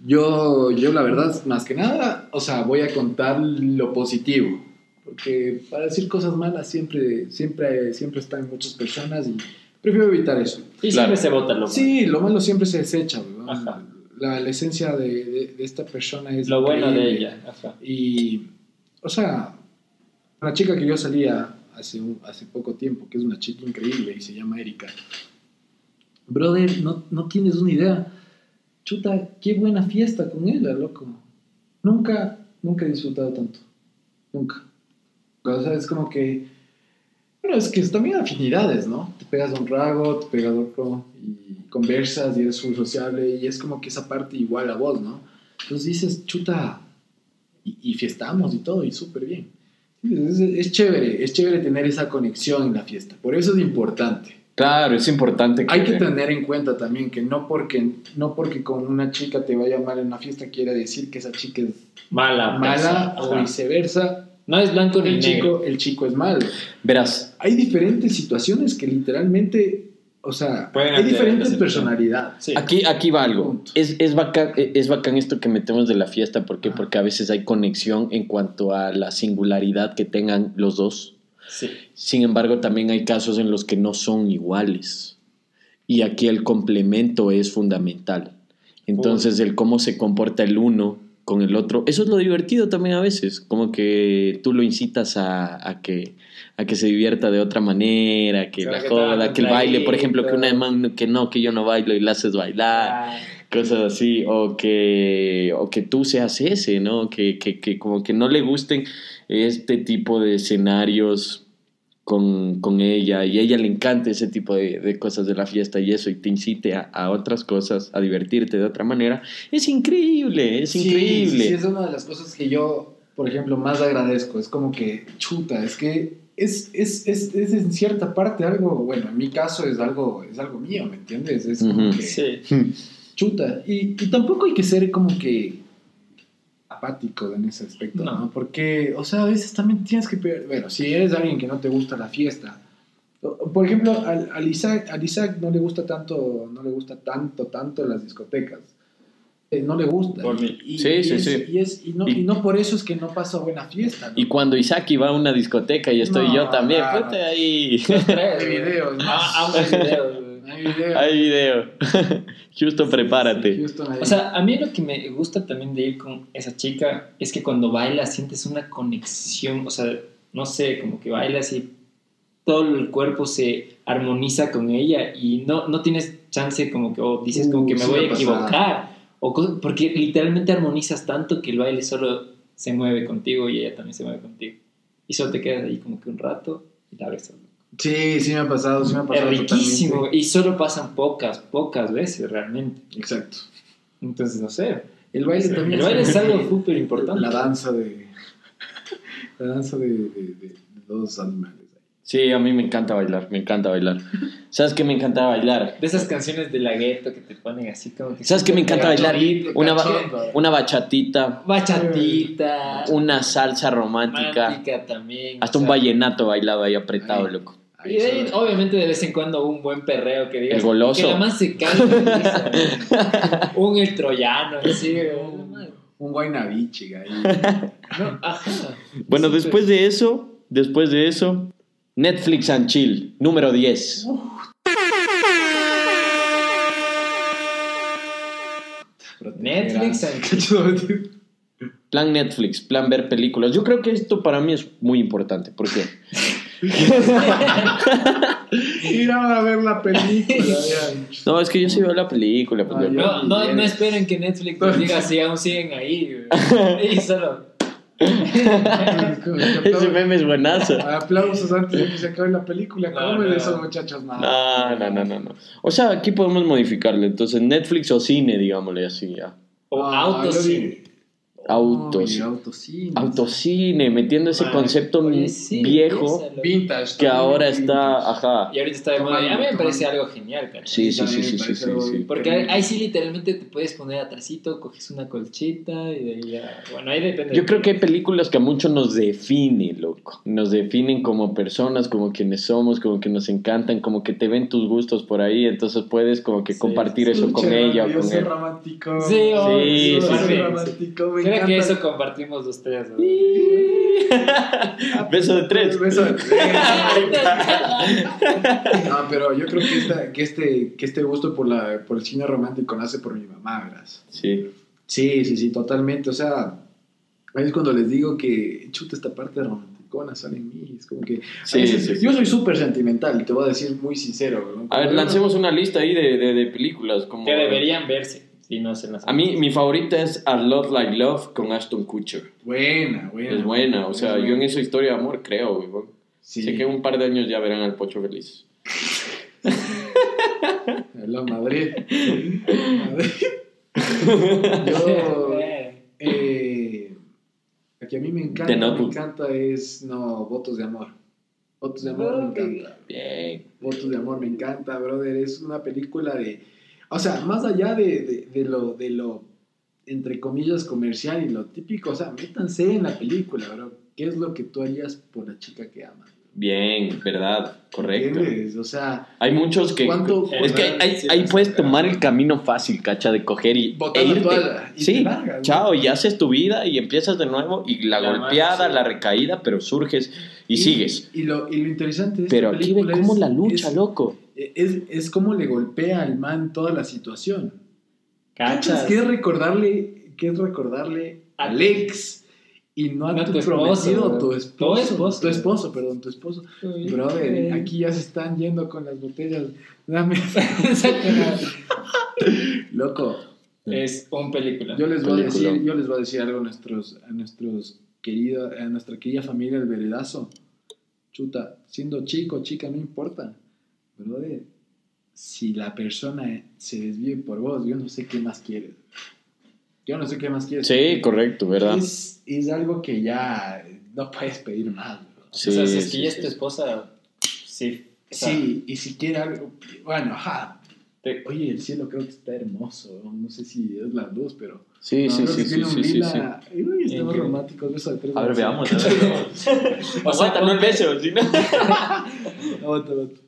Yo, yo la verdad, más que nada, o sea, voy a contar lo positivo, porque para decir cosas malas siempre, siempre, siempre están muchas personas y prefiero evitar eso. y Claro. siempre se vota lo Sí, lo malo siempre se desecha. Ajá. La, la esencia de, de- de esta persona es Lo bueno de ella. Ajá. Y, o sea, una chica que yo salía hace, un- hace poco tiempo, que es una chica increíble y se llama Erika. Brother, no, no tienes una idea. Chuta, qué buena fiesta con ella, loco. Nunca, nunca he disfrutado tanto. Nunca. O sea, es como que... Bueno, es que es también afinidades, ¿no? Te pegas a un rago, te pegas a otro y conversas y eres full sociable y es como que esa parte igual a vos, ¿no? Entonces dices, chuta, y, y fiestamos y todo, y súper bien. Es, es chévere, es chévere tener esa conexión en la fiesta. Por eso es importante. Claro, es importante Hay que tener en cuenta también que no porque, no porque con una chica te vaya mal en una fiesta quiere decir que esa chica es Mala. mala o Ajá. viceversa. No es blanco ni El negro. chico, el chico es malo. Verás, Hay diferentes situaciones que literalmente, o sea, Pueden hay diferentes personalidades. Sí. Aquí, aquí va algo. Es, es, bacán, es bacán esto que metemos de la fiesta. ¿Por qué? Ajá. Porque a veces hay conexión en cuanto a la singularidad que tengan los dos. Sí. Sin embargo, también hay casos en los que no son iguales. Y aquí el complemento es fundamental. Entonces, el cómo se comporta el uno con el otro, eso es lo divertido también a veces. Como que tú lo incitas a, a que, a que se divierta de otra manera, que la a joda, que el baile, por ejemplo, que una man que no, que yo no bailo y la haces bailar cosas así, o que, o que tú seas ese, ¿no? Que, que, que como que no le gusten este tipo de escenarios con, con ella y a ella le encanta ese tipo de, de cosas de la fiesta y eso y te incite a, a otras cosas, a divertirte de otra manera, es increíble, es Sí, increíble. Sí, sí, es una de las cosas que yo por ejemplo, más agradezco. Es como que, chuta, es que es, es, es, es en cierta parte algo, bueno, en mi caso es algo, es algo mío, ¿me entiendes? Es como que, Sí. chuta. Y, y tampoco hay que ser como que apático en ese aspecto, ¿no? No. Porque, o sea, a veces también tienes que... Bueno, si eres alguien que no te gusta la fiesta, por ejemplo, al, al Isaac, al Isaac no le gusta tanto, no le gusta tanto, tanto las discotecas. Eh, no le gusta. Por mí. Y, Sí, y sí, es- sí. Y, es- y no, Y- y no por eso es que no pasa buena fiesta. ¿no? Y cuando Isaki va a una discoteca y estoy No, yo también, ponte ahí. [laughs] Ah, ah, videos, güey. Hay video. [laughs] Justo prepárate. Houston. O sea, a mí lo que me gusta también de ir con esa chica es que cuando bailas sientes una conexión, o sea, no sé, como que bailas y todo el cuerpo se armoniza con ella y no, no tienes chance como que, o dices como Uh, que me voy a equivocar, o porque literalmente armonizas tanto que el baile solo se mueve contigo y ella también se mueve contigo. Y solo te quedas ahí como que un rato y la besas. Sí, sí me ha pasado, sí me ha Es pasado. riquísimo totalmente. y solo pasan pocas, pocas veces realmente. Exacto. Entonces, no sé. El baile también. El baile es algo súper [laughs] importante. La danza de. [laughs] La danza de, de, de- de dos animales. Sí, a mí me encanta bailar, me encanta bailar. ¿Sabes qué me encanta bailar? De esas canciones de la gueto que te ponen así como que... ¿Sabes qué me encanta bailar? Una, ba- cachondo. una bachatita, Bachatita. una salsa romántica, romántica también. hasta o un vallenato bailaba ahí apretado, loco. Y de ahí, obviamente de vez en cuando un buen perreo que digas. El goloso. Que más se risa. [laughs] un el troyano, así. Un guaynabiche, ahí. [laughs] No, ajá. Bueno, después de eso, después de eso, Netflix and Chill, número 10. Netflix and Cachondo. Plan Netflix, plan ver películas. Yo creo que esto para mí es muy importante. ¿Por qué? [laughs] [laughs] Ir a ver la película. ya. [laughs] No, es que yo sí veo la película. pues, Ah. No, no, no esperen que Netflix les diga si aún siguen ahí. güey. [laughs] Y solo. Ese meme es buenazo. Aplausos antes de que se acabe la película. No, ¿Cómo no. de esos muchachos? No. No, no, no, no, no. O sea, aquí podemos modificarle. Entonces, Netflix o cine, digámosle así ya. O Ah, autocine. Autos. Ay, autocine. Autocine, metiendo ese Man, concepto oye, sí, viejo piénsalo. Vintage. que ahora está, ajá. Y ahorita está de moda. A mí me parece algo genial, cara. Sí, sí, sí, sí, sí, sí. Porque ahí, ahí sí literalmente te puedes poner atrasito, coges una colchita y de ahí ya... Bueno, ahí depende. Yo creo que hay películas que a muchos nos definen, loco. Nos definen como personas, como quienes somos, como que nos encantan, como que te ven tus gustos por ahí, entonces puedes como que Sí, compartir eso con ella o yo con soy él. romántico. Sí, oh, Sí, Yo sí, soy sí. romántico. Encanta. que eso compartimos los tres. ¿no? [laughs] Beso de tres. Beso de tres. [laughs] No, pero yo creo que, esta, que, este, que este gusto por, la, por el cine romántico nace por mi mamá, verás. Sí. Sí, sí, sí, totalmente. O sea, ahí es cuando les digo que chuta esta parte romanticona sale en mí. Es como que. Sí, veces- sí, sí. Yo soy súper sentimental te voy a decir muy sincero. ¿no? A ver, lancemos una lista ahí de, de, de películas. Como... Que deberían verse no las A mí, mi favorita es A Lot Like Love con Ashton Kutcher. Buena, buena. Es buena, o sea, yo en esa historia de amor creo, güey. Sí. Sé que en un par de años ya verán al Pocho feliz. [laughs] La Madrid. [laughs] Madrid. [laughs] Yo. Eh, la que a mí me encanta, me encanta es. No, Votos de Amor. Votos de Amor me encanta. Bien. Votos de Amor me encanta, brother. Es una película de. O sea, más allá de, de, de lo. De lo entre comillas comercial y lo típico, o sea, métanse en la película, bro. ¿Qué es lo que tú harías por la chica que amas? Bien, verdad, correcto. ¿Entiendes? O sea, Hay muchos que... ¿Cuánto- Es que ahí, ahí puedes tomar el camino fácil, cacha, de coger y Botar e la irte. y sí, te largas, ¿no? chao, y haces tu vida y empiezas de nuevo y la, La golpeada, mano, sí. la recaída, pero surges y, sigues. Y lo, y lo interesante de esta Pero aquí ve cómo es- la lucha, es- loco. Es, es cómo le golpea al man toda la situación. ¿Cachas? Que es recordarle, que es recordarle A al ex y no a No tu, tu esposo, prometido, tu esposo. Tu esposo. Tu esposo, perdón, tu esposo. Uy, Brother, aquí ya se están yendo con las botellas. Dame. [laughs] Loco, Es un película. yo les voy a decir, yo les voy a decir algo a nuestros, a nuestros querida, a nuestra querida familia del veredazo. Chuta, siendo chico, chica, no importa. Brother, si la persona se desvíe por vos, yo no sé qué más quieres. Yo no sé qué más quieres. Sí, correcto, ¿verdad? Es, es algo que ya no puedes pedir más. bro. Sí, o sea, si es que sí, ya es sí, tu sí. esposa, sí. O sea, Sí, y si quiere algo. Bueno, ajá. te- Oye, el cielo creo que está hermoso. ¿no? No sé si es la luz, pero. Sí, sí, creo sí, sí, tiene un sí, sí, sí. lila. Uy, estamos románticos. Beso de tres. A ver, veamos. a ver, veamos. Aguanta, no el beso, si no. [laughs] Aguanta, aguanta.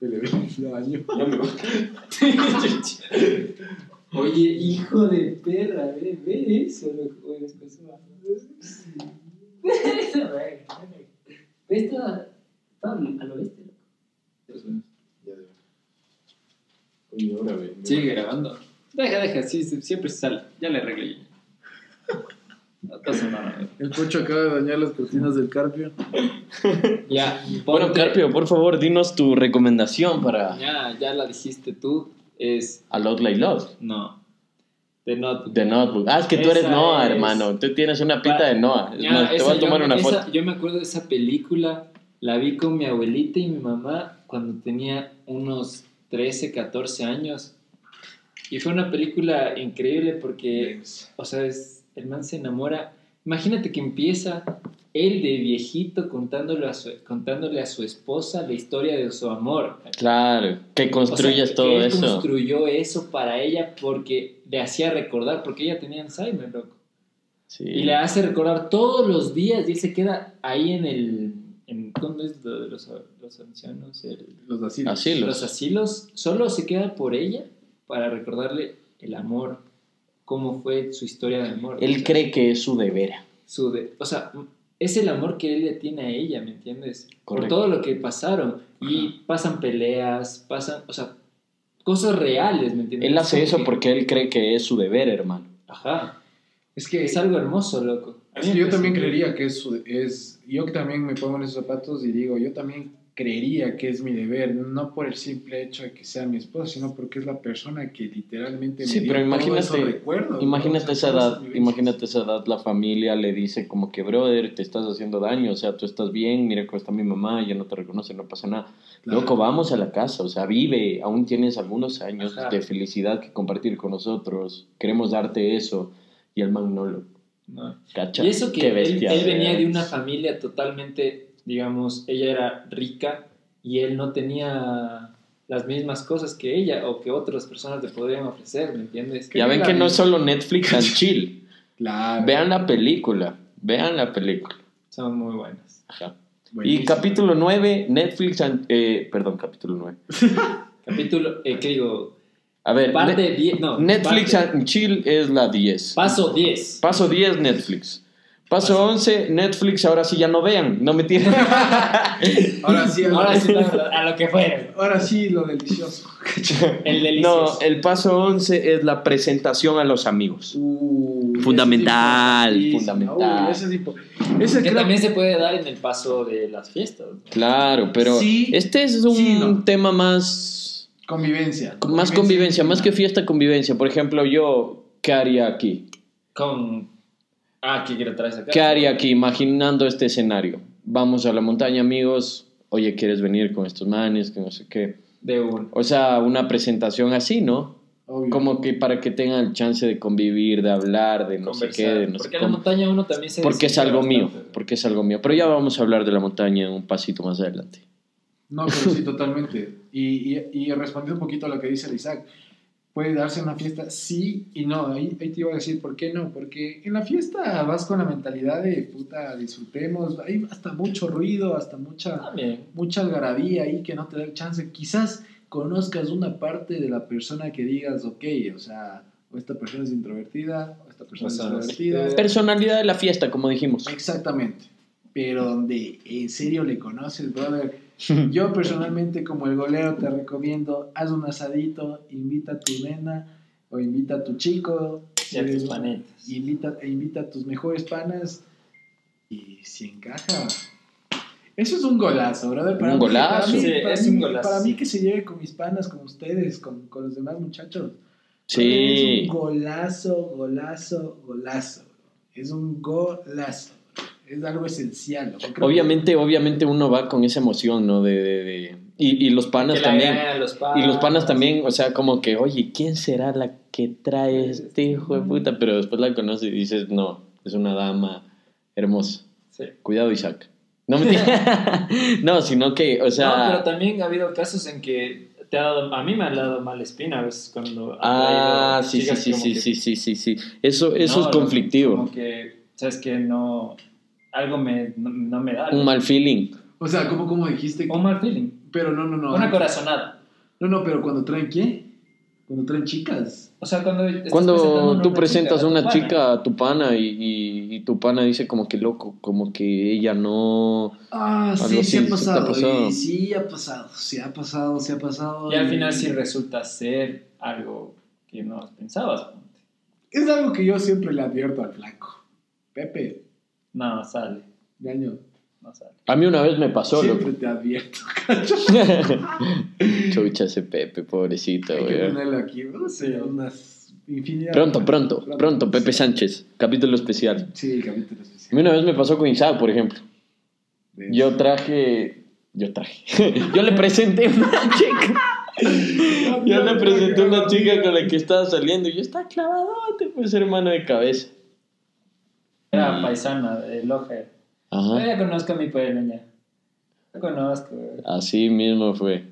Vele, vele, lo baño. Oye, hijo de perra, ve, ve eso, loco. Oye, es que [laughs] eso va- Ve, está, está al oeste, loco. Oye, ahora ve. Sigue grabando. Deja, deja, sí, siempre se sale. Ya le arreglé. No pasa nada. El pocho acaba de dañar las cortinas del carpio. [laughs] Ya, Bueno, ponte- Carpio, por favor, dinos tu recomendación para Ya, ya la dijiste tú. Es. A Lot Like Love. No. The Notebook. The Notebook. Ah, es que tú eres Esa Noah, es- hermano. Tú tienes una pinta de Noah. Es Ya, más, te esa voy a tomar yo, una esa- foto. Yo me acuerdo de esa película, la vi con mi abuelita y mi mamá cuando tenía unos 13, 14 años. Y fue una película increíble porque, o sea, es- el man se enamora. Imagínate que empieza él de viejito contándole a su, contándole a su esposa la historia de su amor. Claro, que O sea, construyas que todo él eso. construyó eso para ella porque le hacía recordar, porque ella tenía Alzheimer, loco. Sí. Y le hace recordar todos los días y él se queda ahí en el... En, ¿Dónde es lo de los, los ancianos? El- Los asilos. Asilos. los asilos. Solo se queda por ella para recordarle el amor, cómo fue su historia de amor. O Él sea, cree que es su deber. su de- o sea, es el amor que él le tiene a ella, ¿me entiendes? Por Correcto. todo lo que pasaron. Y pasan peleas, pasan, o sea, cosas reales, ¿me entiendes? Él hace eso que- porque él cree que es su deber, hermano. Ajá. Es que, Es algo hermoso, loco. Es que yo también creería que es, su- es. Yo también me pongo en esos zapatos y digo, yo también creería que es mi deber, no por el simple hecho de que sea mi esposa, sino porque es la persona que literalmente Sí, me dio pero imagínate- recuerdos. Imagínate ¿no? O esa sea, edad, imagínate esa edad, la familia le dice como que, brother, te estás haciendo daño, o sea, tú estás bien, mira cómo está mi mamá, ya no te reconoce, no pasa nada. Claro. Loco, vamos a la casa, o sea, vive, aún tienes algunos años Ajá. de felicidad que compartir con nosotros, queremos darte eso, y el man no lo No. cacha. Y eso que Qué él, venía de una familia totalmente, digamos, ella era rica y él no tenía las mismas cosas que ella o que otras personas le podrían ofrecer, ¿me entiendes? Ya ven que no es solo Netflix and [laughs] chill, Claro. vean la película, vean la película. Son muy buenas. Ajá. Y Buenísimo. capítulo 9, Netflix and... eh, perdón, capítulo 9. [laughs] Capítulo, eh, ¿qué digo? A ver, Parte Ne- 10, no. Netflix parte- and chill es la 10. Paso 10. Paso 10, Netflix. Paso 11, Netflix, ahora sí ya no vean, no me tienen. [laughs] Ahora sí, Ahora sí, a lo que fue. ahora sí, lo delicioso. [laughs] El No, delicioso. el paso 11 es la presentación a los amigos. Uh, Fundamental, ese es fundamental. Uy, ese ese que creo- también se puede dar en el paso de las fiestas. Claro, pero Sí, este es un sí, no. tema más, Convivencia. más convivencia, más que fiesta, convivencia. Por ejemplo, yo, ¿qué haría aquí? Con. Ah, ¿qué quiero traer acá? ¿Qué haría aquí imaginando este escenario? Vamos a la montaña, amigos. Oye, ¿quieres venir con estos manes? Que no sé qué. De un. O sea, una presentación así, ¿no? Obvio. Como que para que tengan el chance de convivir, de hablar, de no sé qué, de no sé porque en la cómo. montaña uno también se. Porque es algo mío, porque es algo mío. Pero ya vamos a hablar de la montaña un pasito más adelante. No, pero sí, totalmente. Y, y, y respondiendo un poquito a lo que dice el Isaac, puede darse una fiesta, sí y no. Ahí, ahí te iba a decir por qué no. Porque en la fiesta vas con la mentalidad de puta, disfrutemos. Hay hasta mucho ruido, hasta mucha, También. mucha algarabía ahí que no te da el chance. Quizás conozcas una parte de la persona que digas, ok, o sea, o esta persona es introvertida, o esta persona O sea, es extrovertida. sí. Personalidad de la fiesta, como dijimos. Exactamente. Pero donde en serio le conoces, brother. [laughs] Yo personalmente, como el golero, te recomiendo, haz un asadito, invita a tu nena o invita a tu chico. Y a tus eres- panetas. Invita, e invita a tus mejores panas y si encaja. Eso es un golazo, brother. Un golazo. Para mí, Sí, para es mí- un golazo. para mí que se lleve con mis panas, con ustedes, con, con los demás muchachos. Sí. Es un golazo, golazo, golazo. Es un golazo. Es algo esencial. Creo Obviamente, obviamente uno va con esa emoción, ¿no? De, de, de, Y, y los panas también. Y los panas también, o sea, como que, oye, ¿quién será la que trae este hijo de puta? Pero después la conoces y dices, no, es una dama hermosa. Sí. Cuidado, Isaac. No, [laughs] no, sino que, o sea... no, pero también ha habido casos en que te ha dado, a mí me ha dado mala espina a veces cuando Ah, sí, sí, sí, sí, que- sí, sí, sí, sí. Eso, eso No, es no, conflictivo. Como que, sabes que no, algo me, no, no me da. Un mal feeling. O sea, ¿cómo, cómo dijiste? Un mal feeling. Pero no, no, no. Una corazonada. No, no, pero cuando traen qué? Cuando traen chicas. O sea, cuando Cuando presentando tú una presentas a una pana, chica a tu pana y, y- y tu pana dice como que loco, como que ella no... Ah, sí, sí ha sí te ha pasado. pasado. y sí ha pasado, sí ha pasado, sí ha pasado. Y al final sí resulta ser algo que no pensabas. Es algo que yo siempre le advierto al flaco. Pepe, No, sale. Gaño, No sale. A mí una vez me pasó, siempre loco. te advierto, cacho. [laughs] Chucha ese Pepe, pobrecito, Hay que ponerlo aquí, ¿no? Sí, unas infinidad. Pronto, pronto, pronto, Pepe Sánchez, capítulo especial. Sí, capítulo A especial. mí una vez me pasó con Isaac, por ejemplo. Yo traje. Yo traje. [laughs] Yo le presenté una chica. [laughs] Yo le presenté una chica con la que estaba saliendo y yo estaba clavadote, pues hermano de cabeza. Era paisana de Loja. Yo Ajá. ya conozco a mi pueblo ya. Lo conozco. güey. Así mismo fue.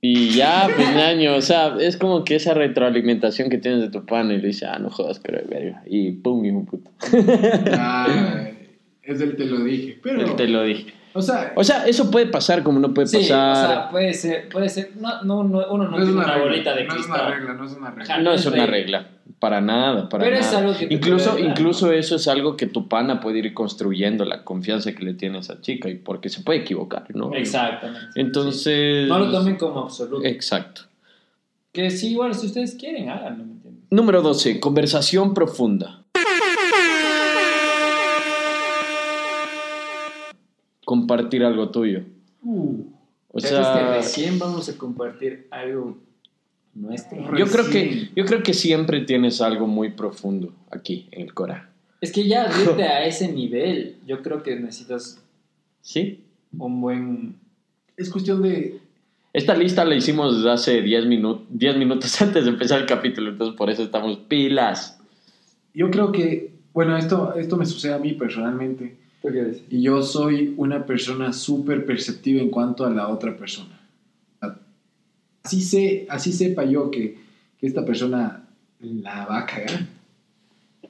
Y ya, pues ñaño, o sea, es como que esa retroalimentación que tienes de tu pana y le dice, ah, no jodas, creo, verga. Y pum, hijo de puta. Ah, es del te lo dije. Pero, Él te lo dije. O sea, O sea, eso puede pasar como no puede Sí, o pasar. sea, puede ser, puede ser. No, no, no, uno no, no es tiene una, regla, bolita de no es cristal. una regla, no es una regla. No no es es una regla. regla, para nada, para Pero es nada. algo que te incluso, incluso eso es algo que tu pana puede ir construyendo la confianza que le tiene a esa chica y porque se puede equivocar, ¿no? Exactamente. Entonces, No lo tomen como absoluto. exacto. Que sí, igual, si ustedes quieren, háganlo, ¿me entiendes? Número 12, conversación profunda. Compartir algo tuyo. Uh, O sea, es que recién vamos a compartir algo nuestro. yo creo que yo creo que siempre tienes algo muy profundo aquí en el Cora. Es que ya irte [laughs] a ese nivel, yo creo que necesitas ¿Sí? un buen... es cuestión de. Esta lista la hicimos hace 10 minutos, 10 minutos [laughs] antes de empezar el capítulo, entonces por eso estamos pilas. Yo creo que. Bueno, esto, esto me sucede a mí personalmente. ¿Tú qué dices? Y yo soy una persona súper perceptiva en cuanto a la otra persona. Así, sé, así sepa yo que, que esta persona la va a cagar.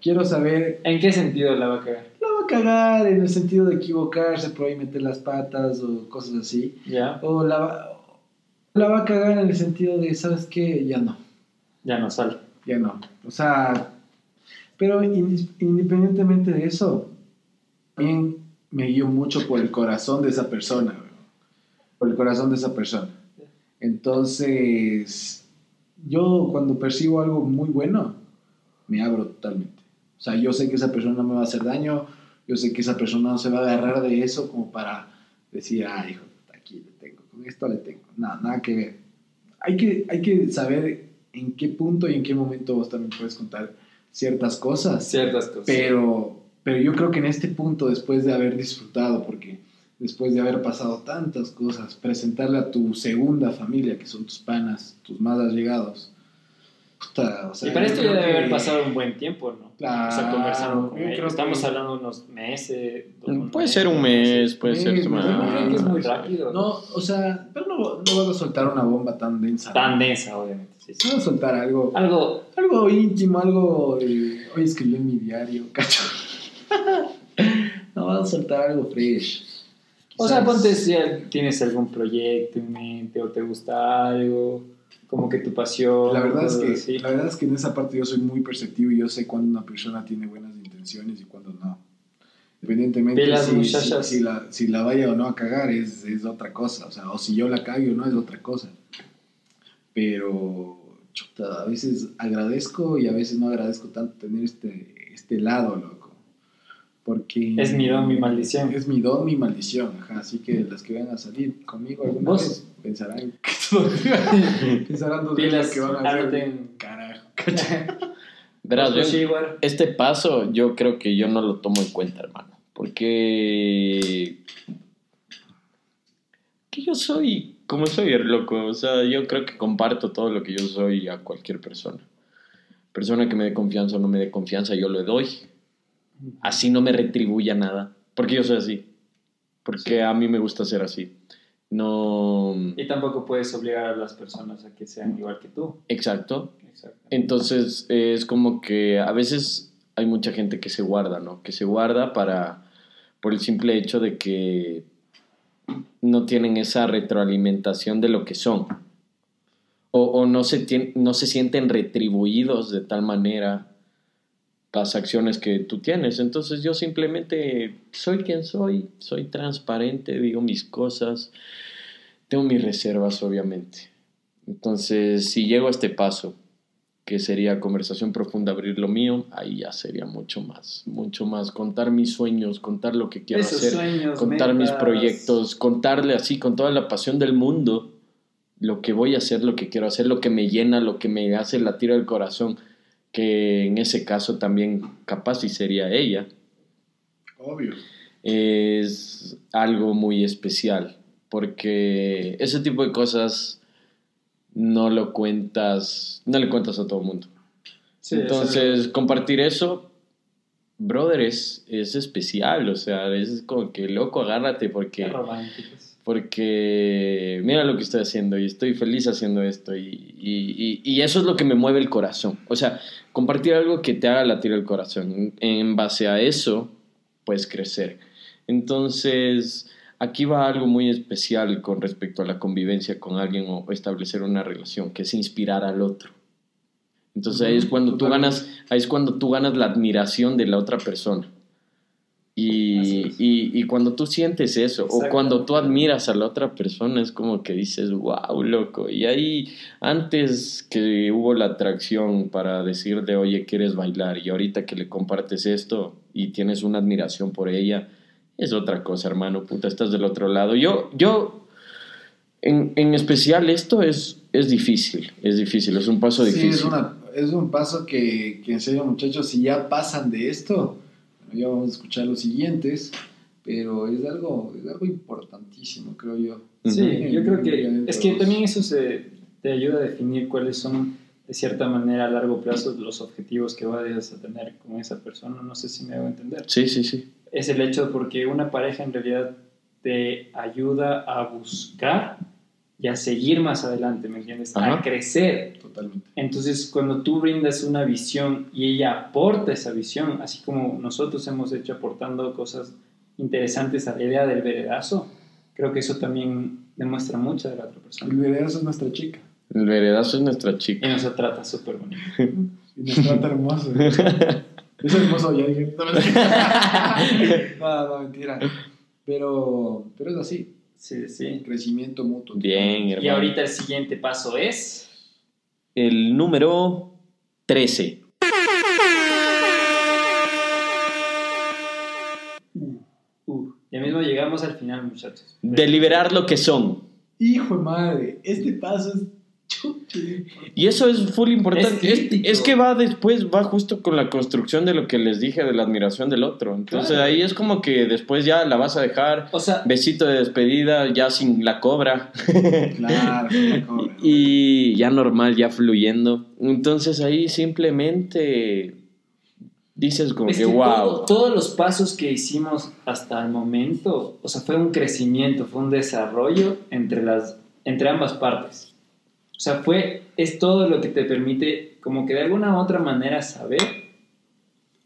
Quiero saber, ¿En qué sentido la va a cagar? la va a cagar en el sentido de equivocarse, por ahí meter las patas o cosas así. Ya, O la, va- la va a cagar en el sentido de, ¿sabes qué? Ya no, ya no sale. ya no. O sea, pero independientemente de eso, también me guío mucho por el corazón de esa persona, por el corazón de esa persona. Entonces, yo cuando percibo algo muy bueno, me abro totalmente. O sea, yo sé que esa persona no me va a hacer daño, yo sé que esa persona no se va a agarrar de eso como para decir, ah, hijo, aquí le tengo, con esto le tengo. Nada, nada que ver. Hay que, hay que saber en qué punto y en qué momento vos también puedes contar ciertas cosas. Ciertas cosas. Pero, pero yo creo que en este punto, después de haber disfrutado, porque después de haber pasado tantas cosas, presentarle a tu segunda familia, que son tus panas, tus más allegados. puta, o sea, y para esto ya debe que- haber pasado un buen tiempo, ¿no? Claro, o sea, conversando con ellos. Estamos que- hablando de unos meses. Mm, Puede ser un mes, puede ser mes, semana. Yo creo que es muy sí. rápido. No, o sea, pero no, no vas a soltar una bomba tan densa. Tan densa, obviamente. sí, sí. Vas a soltar algo, Algo. algo íntimo, algo. de, hoy escribí en mi diario, [laughs] cacho. [laughs] no, vas a soltar algo fresh. O sea, ponte si tienes algún proyecto en mente o te gusta algo, como que tu pasión. La verdad, es que, así. la verdad es que en esa parte yo soy muy perceptivo y yo sé cuando una persona tiene buenas intenciones y cuando no. Independientemente Pilas, si, si, muchachas. si la, si la vaya o no a cagar es, es otra cosa. O sea, o si yo la cago o no es otra cosa. Pero, chuta, a veces agradezco y a veces no agradezco tanto tener este, este lado, loco. Porque... Es mi don, mi maldición. Es mi don, mi maldición. Ajá, así que las que van a salir conmigo alguna ¿Vos? vez pensarán [laughs] que pensarán dos veces que van a hacer. Carajo. [laughs] Verás, Pues yo- sí, igual. este paso yo creo que yo no lo tomo en cuenta, hermano. Porque... Que yo soy como soy, loco. O sea, yo creo que comparto todo lo que yo soy a cualquier persona. Persona que me dé confianza o no me dé confianza, yo le doy. Así no me retribuya nada. Porque yo soy así. Porque a mí me gusta ser así. No. Y tampoco puedes obligar a las personas a que sean igual que tú. Exacto. Exacto. Entonces es como que a veces hay mucha gente que se guarda, ¿no? Que se guarda para, por el simple hecho de que no tienen esa retroalimentación de lo que son. O, o no, se tien- no se sienten retribuidos de tal manera las acciones que tú tienes. Entonces yo simplemente soy quien soy, soy transparente, digo mis cosas, tengo mis reservas obviamente. Entonces si llego a este paso, que sería conversación profunda, abrir lo mío, ahí ya sería mucho más, mucho más, contar mis sueños, contar lo que quiero Esos hacer, sueños, contar mis proyectos, contarle así con toda la pasión del mundo lo que voy a hacer, lo que quiero hacer, lo que me llena, lo que me hace latir el corazón, que en ese caso también capaz y sería ella, Obvio. es algo muy especial, porque ese tipo de cosas no lo cuentas, no le cuentas a todo el mundo. Sí, eso Entonces, compartir eso, brother, es, es especial, o sea, es como que loco, agárrate es porque. Porque mira lo que estoy haciendo y estoy feliz haciendo esto y, y, y- y eso es lo que me mueve el corazón. O sea, compartir algo que te haga latir el corazón. En, en base a eso, puedes crecer. Entonces, aquí va algo muy especial con respecto a la convivencia con alguien o establecer una relación, que es inspirar al otro. Entonces ahí es cuando tú ganas, ahí es cuando tú ganas la admiración de la otra persona. Y, es. y, y cuando tú sientes eso, o cuando tú admiras a la otra persona, es como que dices, wow, loco. Y ahí, antes que hubo la atracción para decirle, oye, quieres bailar, y ahorita que le compartes esto y tienes una admiración por ella, es otra cosa, hermano, puta, estás del otro lado. Yo, yo, en, en especial esto es, es difícil, es difícil, es un paso Sí, difícil. es, una, es un paso que, que en serio, muchachos, si ya pasan de esto, ya vamos a escuchar los siguientes, pero es algo, es algo importantísimo, creo yo. Sí, yo creo que es que también eso se, te ayuda a definir cuáles son, de cierta manera, a largo plazo los objetivos que vayas a tener con esa persona. No sé si me hago entender. Sí, sí, sí. Es el hecho porque una pareja en realidad te ayuda a buscar y a seguir más adelante, ¿me entiendes? A Ajá. crecer. Totalmente. Entonces, cuando tú brindas una visión y ella aporta esa visión, así como nosotros hemos hecho aportando cosas interesantes a la idea del veredazo, creo que eso también demuestra mucho de la otra El persona. veredazo es nuestra chica. El veredazo es nuestra Y chica. nos trata súper bonito. [laughs] Y nos trata hermoso. es hermoso, ya dije. [laughs] No, no, mentira. Pero, pero es así. Sí, sí. Crecimiento mutuo. Bien, hermano. Y ahorita el siguiente paso es... El número 13. Uh, ya mismo llegamos al final, muchachos. Deliberar lo que son. Hijo de madre, este paso es. Y eso es full importante. Es Es, crítico. es que va después, va justo con la construcción de lo que les dije de la admiración del otro. Entonces Claro. ahí es como que después ya la vas a dejar. O sea, Besito de despedida, ya sin la cobra. Claro, la cobra. [laughs] y ya normal, ya fluyendo. Entonces ahí simplemente dices como es que que wow. todo- todos los pasos que hicimos hasta el momento, o sea, fue un crecimiento, fue un desarrollo entre, las, entre ambas partes. O sea, fue, es todo lo que te permite, como que de alguna u otra manera, saber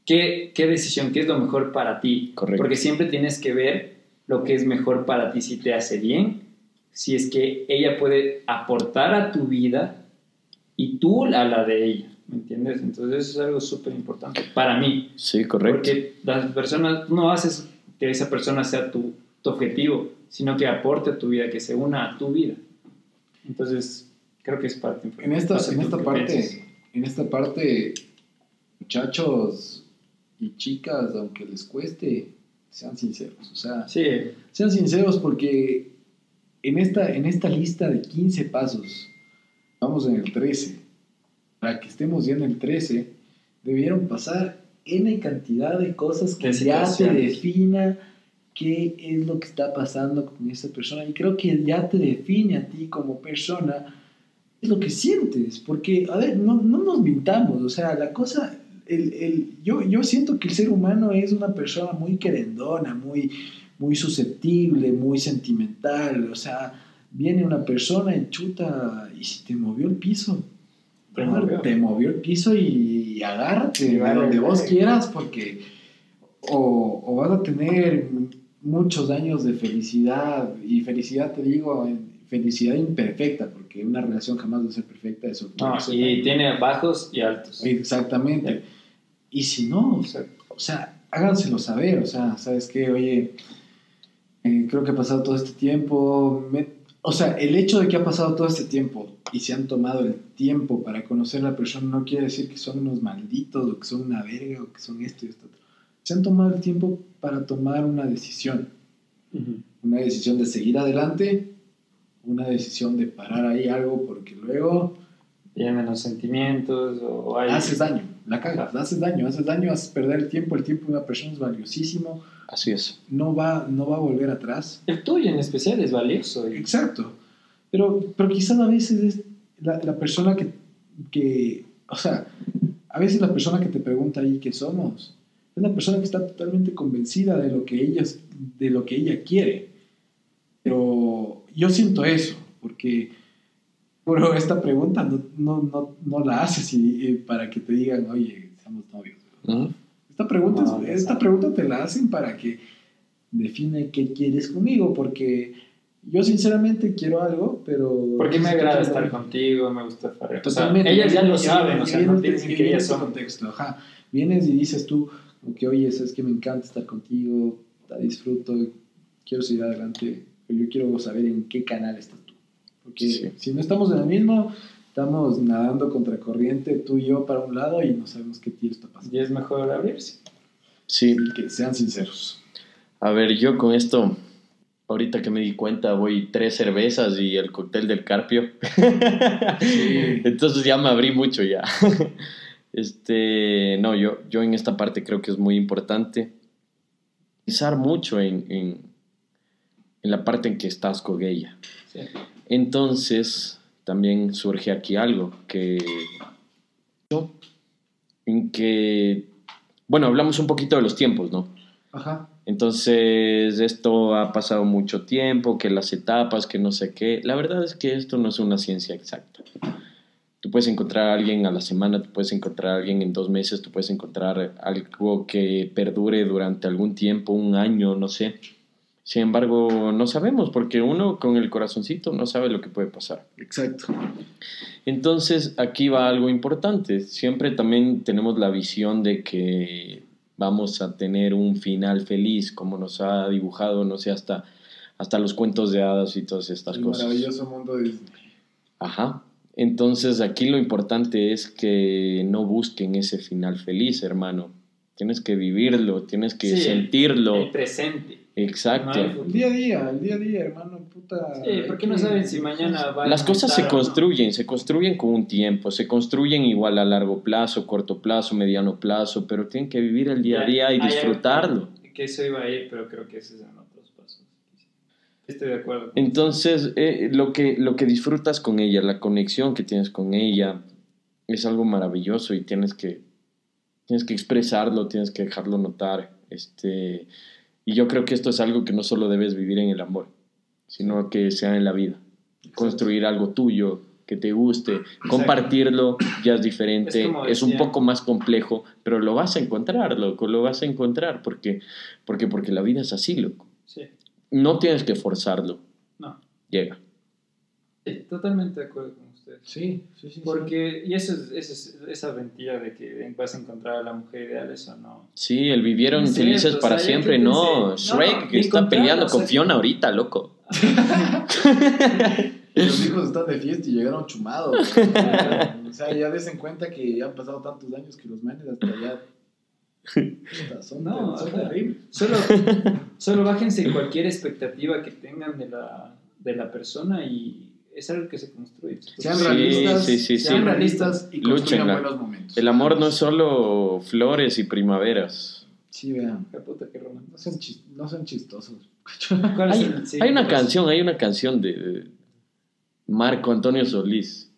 qué, qué decisión, qué es lo mejor para ti. Correcto. Porque siempre tienes que ver lo que es mejor para ti, si te hace bien, si es que ella puede aportar a tu vida y tú a la de ella. ¿Me entiendes? Entonces eso es algo súper importante para mí. Sí, correcto. Porque las personas, no haces que esa persona sea tu, tu objetivo, sino que aporte a tu vida, que se una a tu vida. Entonces, creo que es parte En esta, No sé en esta parte, piensas. en esta parte, muchachos y chicas, aunque les cueste, sean sinceros. O sea, Sí, sean sinceros porque en esta, en esta lista de 15 pasos, vamos en el 13. Para que estemos ya en el 13, debieron pasar N cantidad de cosas que De ya te defina qué es lo que está pasando con esa persona. Y creo que ya te define a ti como persona, es lo que sientes. Porque, a ver, no, no nos mintamos, o sea, la cosa, el, el, yo, yo siento que el ser humano es una persona muy querendona, muy, muy susceptible, muy sentimental, o sea, viene una persona y chuta, y si te movió el piso, Te movió. te movió el piso y, agárrate vale, donde vos quieras, porque o, o vas a tener muchos años de felicidad, y felicidad te digo, en- felicidad imperfecta, porque una relación jamás va a ser perfecta, eso No, y tiene bajos y altos. Exactamente. Y si no, o sea, o sea, háganselo saber, o sea, ¿sabes qué? Oye, eh, creo que ha pasado todo este tiempo, me- o sea, el hecho de que ha pasado todo este tiempo y se han tomado el tiempo para conocer a la persona no quiere decir que son unos malditos o que son una verga o que son esto y esto otro. Se han tomado el tiempo para tomar una decisión, una decisión de seguir adelante, una decisión de parar ahí algo porque luego Vienen los sentimientos o hay... haces daño, la cagas, haces daño, haces daño, haces perder el tiempo, el tiempo de una persona es valiosísimo, Así es. no va, no va a volver atrás. El tuyo en especial es valioso. y- Exacto, pero, pero quizás a veces es la, la persona que, que, o sea, a veces la persona que te pregunta ahí qué somos, es la persona que está totalmente convencida de lo que ella, de lo que ella quiere. Pero yo siento eso, porque bro, [laughs] esta pregunta no, no, no, no la haces y, eh, para que te digan, oye, somos novios. Esta pregunta, No, es- esta pregunta te la hacen para que define qué quieres conmigo, porque yo sinceramente quiero algo, pero... Porque me agrada estar contigo, me gusta farrear. O sea, Totalmente. ellas ya lo saben, o sea, no piensen y que ellas son... contexto, ajá. Vienes y dices tú, que, oye, sabes que me encanta estar contigo, te disfruto, quiero seguir adelante, pero yo quiero saber en qué canal estás tú. Porque Sí. si no estamos en el mismo, estamos nadando contra corriente, tú y yo para un lado, y no sabemos qué tiro está pasando. Y es mejor abrirse. Sí. Así que sean sinceros. A ver, yo con esto, ahorita que me di cuenta, voy tres cervezas y el cóctel del carpio. [laughs] Entonces ya me abrí mucho ya. [laughs] Este, no, yo, yo en esta parte creo que es muy importante pensar mucho en, en, en la parte en que estás con ella. Sí. Entonces, también surge aquí algo que en que bueno, hablamos un poquito de los tiempos, ¿no? Ajá. Entonces, esto ha pasado mucho tiempo, que las etapas, que no sé qué. La verdad es que esto no es una ciencia exacta. Tú puedes encontrar a alguien a la semana, tú puedes encontrar a alguien en dos meses, tú puedes encontrar algo que perdure durante algún tiempo, un año, no sé. Sin embargo, no sabemos, porque uno con el corazoncito no sabe lo que puede pasar. Exacto. Entonces, aquí va algo importante. Siempre también tenemos la visión de que vamos a tener un final feliz, como nos ha dibujado, no sé, hasta, hasta los cuentos de hadas y todas estas El cosas. maravilloso mundo de Disney. Ajá. Entonces, aquí lo importante es que no busquen ese final feliz, hermano. Tienes que vivirlo, tienes que Sí, sentirlo. El presente. Exacto. El día a día, el día a día, hermano, puta. Sí, porque no saben si mañana va a Las cosas se no. construyen, se construyen con un tiempo, se construyen igual a largo plazo, corto plazo, mediano plazo, pero tienen que vivir el día a día y Hay algo disfrutarlo. Que, eso iba a ir, pero creo que ese es en otros pasos. Estoy de acuerdo. Entonces, eh, lo, que, lo que disfrutas con ella, la conexión que tienes con ella, es algo maravilloso y tienes que, tienes que expresarlo, tienes que dejarlo notar. Este, y yo creo que esto es algo que no solo debes vivir en el amor, sino que sea en la vida. Construir algo tuyo, que te guste, compartirlo ya es diferente, Es un poco más complejo, pero lo vas a encontrar, loco, lo vas a encontrar, porque, porque, porque la vida es así, loco. Sí, No tienes que forzarlo, no. llega. Sí, totalmente de acuerdo Sí, sí, sí. Porque, y eso es, eso es esa mentira de que vas a encontrar a la mujer ideal, eso no. Sí, el vivieron Es felices cierto, o para sea, siempre, no. pensé- Shrek no, que está peleando o con sea, Fiona ahorita, loco. [laughs] Los hijos están de fiesta y llegaron chumados. [laughs] o sea, ya des en cuenta que ya han pasado tantos años que los manes hasta allá. Son, No, son. Solo, solo bájense cualquier expectativa que tengan de la, de la persona y es algo que se construye. Sean Sí, realistas, sí, sí, sean sí. realistas y construyan buenos momentos. El amor no es solo flores y primaveras. Sí, vean. Qué puta, qué No son, no son chistosos. [laughs] ¿Cuál es Hay, el- sí, hay una canción, hay una canción de, de Marco Antonio Solís,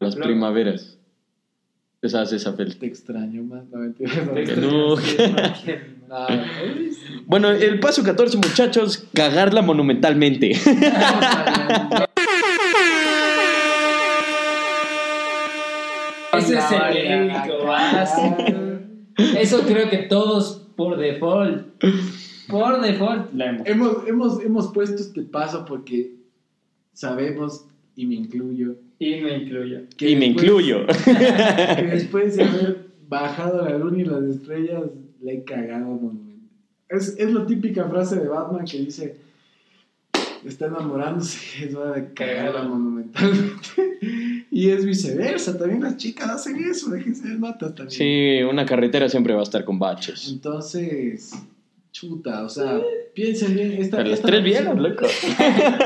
Las Claro. Primaveras. Esa hace esa peli. Te extraño más, no mentira. Te No. [laughs] Bueno, el paso 14, muchachos, cagarla monumentalmente. [laughs] Eso creo que todos por default. Por default la hemos. hemos, hemos, hemos puesto este paso porque sabemos, y me incluyo, Y me incluyo. que y me después- incluyo. [laughs] que después de haber bajado la luna y las estrellas, le he cagado monumental. Es, es la típica frase de Batman que dice, está enamorándose, [laughs] es hora de cagarla monumentalmente. y es viceversa, también las chicas hacen eso, déjense de matas también. Sí, una carretera siempre va a estar con baches. Entonces, chuta, o sea, piensen bien. Esta, Pero las tres vieron, pusimos- loco. [laughs]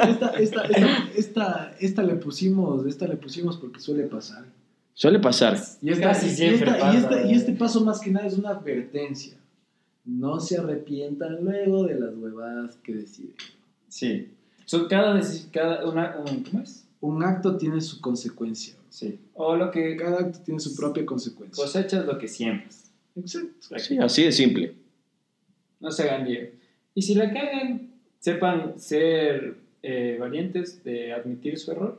Esta, esta, esta, esta, esta le pusimos, esta le pusimos porque suele pasar. Suele pasar. Y, esta, Casi y siempre esta- y pasa, esta- y este paso más que nada es una advertencia. No se arrepientan luego de las huevadas que deciden. Sí. Son cada, cada una, un, ¿cómo es? Un acto tiene su consecuencia. Sí. O lo que Cada acto tiene su propia consecuencia. cosechas lo que siembras. Exacto. Sí, así de simple. No se hagan lío. Y si la cagan, sepan ser eh, valientes de admitir su error.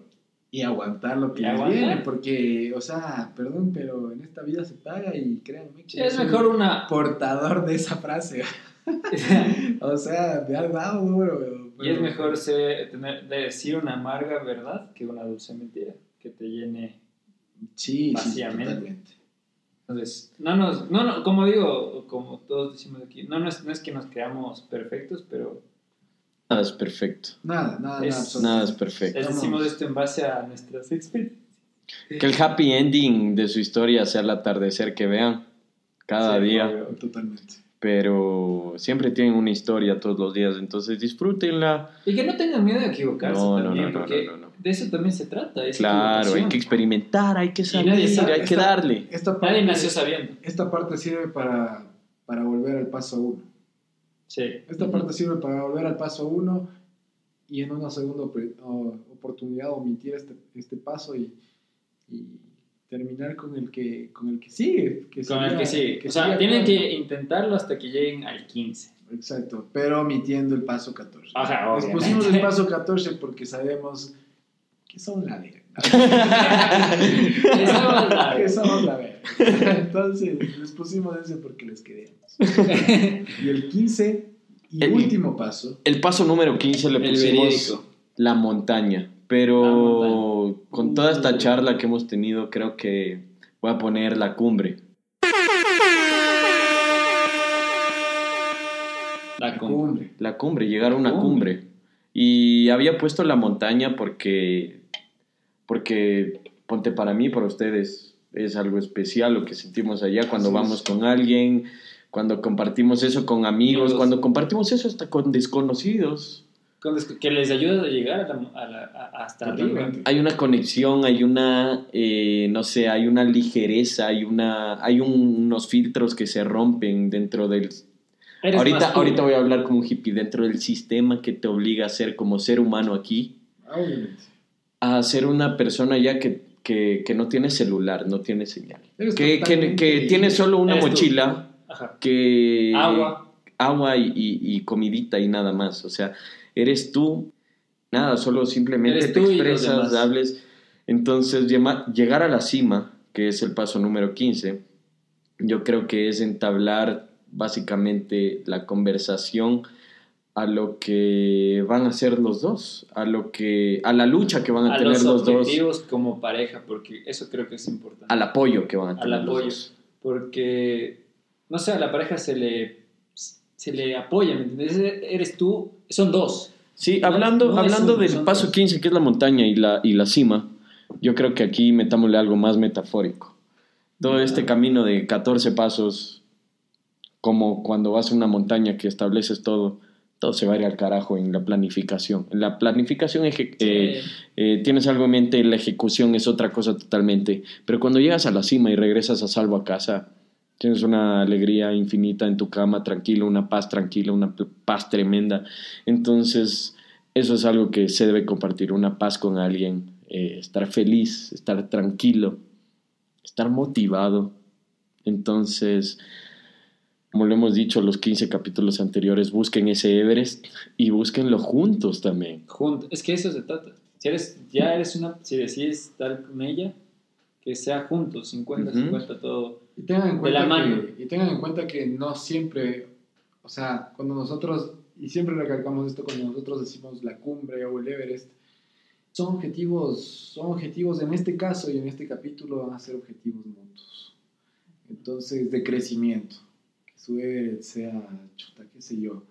Y aguantar lo que les aguantar. viene, porque, o sea, perdón, pero en esta vida se paga y créanme que Es mejor una... portador de esa frase. [laughs] [laughs] o sea, me ha dado duro. Pero- y es mejor ser, tener, decir una amarga verdad que una dulce mentira que te llene. Sí, sí, vacíamente. totalmente. Entonces, no nos, no, no, como digo, como todos decimos aquí, no, no, es, no es que nos creamos perfectos, pero Nada es perfecto. Nada, nada, Es- nada. absolutamente. Nada es perfecto. Estamos- decimos esto en base a nuestras experiencias. Que el happy ending de su historia sea el atardecer que vean cada Sí, día. obvio. Totalmente. Pero siempre tienen una historia todos los días, entonces disfrútenla. Y que no tengan miedo de equivocarse No, no, también, no, no, porque no, no, no. de eso también se trata. es Claro, hay que experimentar, hay que salir, nadie sabe, hay que esta- darle. Esta parte, Nadie nació sabiendo. esta parte sirve para, para volver al paso uno. Sí. Esta parte sirve para volver al paso uno y en una segunda oportunidad omitir este, este paso y, y terminar con el que, con el que sigue. que Con el que sí. que O sea, tienen que intentarlo hasta que lleguen al 15. Exacto, pero omitiendo el paso 14. Ajá, Les obviamente. pusimos el paso 14 porque sabemos que son la verga. Esa va a que somos la verga. Entonces, les pusimos ese porque les queremos. Y el 15 y El- último paso. El paso número 15 le pusimos la montaña, pero montaña. con toda esta charla que hemos tenido, creo que voy a poner la cumbre. La cumbre. La cumbre, llegar a una Cumbre. cumbre. Y había puesto la montaña porque, porque, ponte para mí, para ustedes, es algo especial lo que sentimos allá cuando Así es. vamos con alguien, cuando compartimos eso con amigos, Amigos. cuando compartimos eso hasta con desconocidos. Con los Que les ayuda a llegar a la- a la- a- hasta arriba. Hay una conexión, hay una, eh, no sé, hay una ligereza, hay, una, hay un- unos filtros que se rompen dentro del... Eres Ahorita, ahorita voy a hablar como un hippie, dentro del sistema que te obliga a ser como ser humano aquí. Obviamente. a ser una persona ya que, que, que no tiene celular, no tiene señal. Que, que, que tiene solo una mochila, que... Agua. Agua y, y- y comidita y nada más. O sea, eres tú, nada, solo simplemente te los expresas, hables. Entonces, llegar a la cima, que es el paso número 15, yo creo que es entablar básicamente la conversación a lo que van a hacer los dos, a lo que a la lucha que van a, A tener los los dos, objetivos como pareja, porque eso creo que es importante. al apoyo que van a Al tener los apoyo. dos. Porque, no sé, a la pareja se le, se le apoya, ¿me entiendes? Eres tú, son dos. Sí, hablando, no hablando uno, del paso dos. 15, que es la montaña y la, y la cima, yo creo que aquí metámosle algo más metafórico. Todo este camino de 14 pasos, como cuando vas a una montaña que estableces todo, todo se va a ir al carajo en la planificación. En la planificación eje- eh, eh, tienes algo en mente, la ejecución es otra cosa totalmente. Pero cuando llegas a la cima y regresas a salvo a casa, Tienes una alegría infinita en tu cama, tranquilo, una paz tranquila, una paz tremenda. Entonces, eso es algo que se debe compartir, una paz con alguien, eh, estar feliz, estar tranquilo, estar motivado. Entonces, como lo hemos dicho los 15 capítulos anteriores, busquen ese Everest y búsquenlo juntos también. Es que eso se trata. Si eres, ya eres una, si decides estar con ella, que sea juntos, 50, Ujú. 50 todo. Y tengan en De cuenta la mano. Que, y tengan en cuenta que no siempre, o sea, cuando nosotros, y siempre recalcamos esto cuando nosotros decimos la cumbre o el Everest, son objetivos, son objetivos en este caso y en este capítulo van a ser objetivos mutuos. Entonces, de crecimiento. Que su Everest sea, chuta, qué sé yo,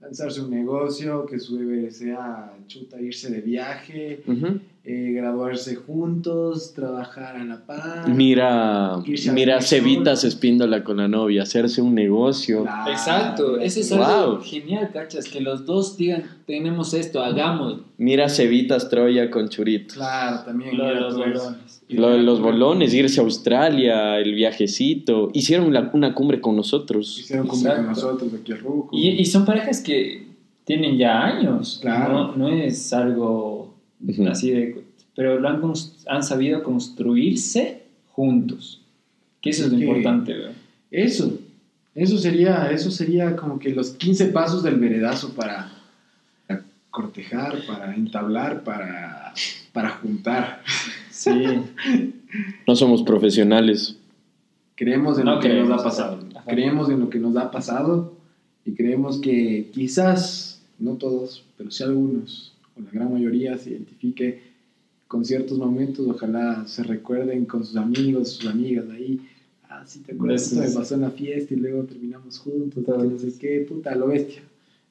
lanzarse un negocio, que su Everest sea, chuta, irse de viaje. Eh, graduarse juntos, trabajar a la par. Mira, mira vivir Cevitas espíndola con la novia, hacerse un negocio. Claro. Exacto, ese es algo Wow. genial, cachas, que los dos digan, tenemos esto, hagámoslo. Mira Cevitas Troya con churitos. Claro, también. Lo de los bolones. Lo de los bolones, irse a Australia, el viajecito. Hicieron la- una cumbre con nosotros. Hicieron cumple con nosotros aquí al Ruco. Y, y son parejas que tienen ya años. Claro. No, no es algo Ujú. así de... Pero lo han, han sabido construirse juntos. Que eso es lo Que- importante, ¿verdad? Eso. Eso sería, eso sería como que los 15 pasos del veredazo para, para cortejar, para entablar, para, para juntar. Sí. [laughs] No somos profesionales. Creemos en No lo que nos ha pasado. ajá. Creemos en lo que nos ha pasado y creemos que quizás, no todos, pero sí algunos, o la gran mayoría, se identifique con ciertos momentos. Ojalá se recuerden con sus amigos, sus amigas ahí. Ah, sí, te acuerdas, Eso esto me pasó en la fiesta y luego terminamos juntos. No sé qué, puta, lo bestia.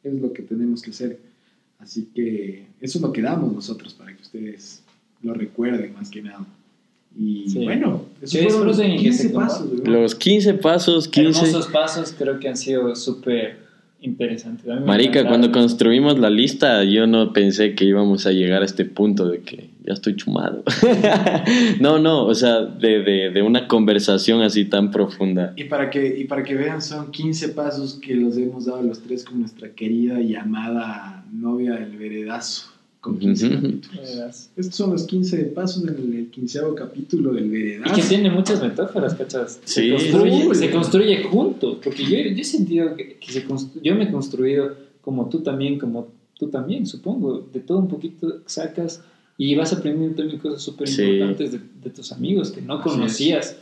Es lo que tenemos que hacer. Así que eso es lo que damos nosotros para que ustedes lo recuerden más que nada. Y Sí. bueno, esos Que fueron los disfruten y que se 15 compa- pasos. Los 15 pasos, 15. Hermosos pasos creo que han sido súper interesantes. Marica, cuando construimos la lista, yo no pensé que íbamos a llegar a este punto de que ya estoy chumado. [laughs] no, no, o sea, de, de, de una conversación así tan profunda. Y para, que, y para que vean, son 15 pasos que los hemos dado los tres con nuestra querida y amada novia del veredazo. Con 15 Ujú. capítulos. Estos son los 15 pasos del el quinceavo capítulo del Y veredazo. que tiene muchas metáforas, ¿cachas? Sí. Se construye, se construye juntos. Porque yo, yo he sentido que, que se constru- yo me he construido como tú también, como tú también, supongo. De todo un poquito sacas y vas aprendiendo también cosas súper Sí. importantes de, de tus amigos que no conocías.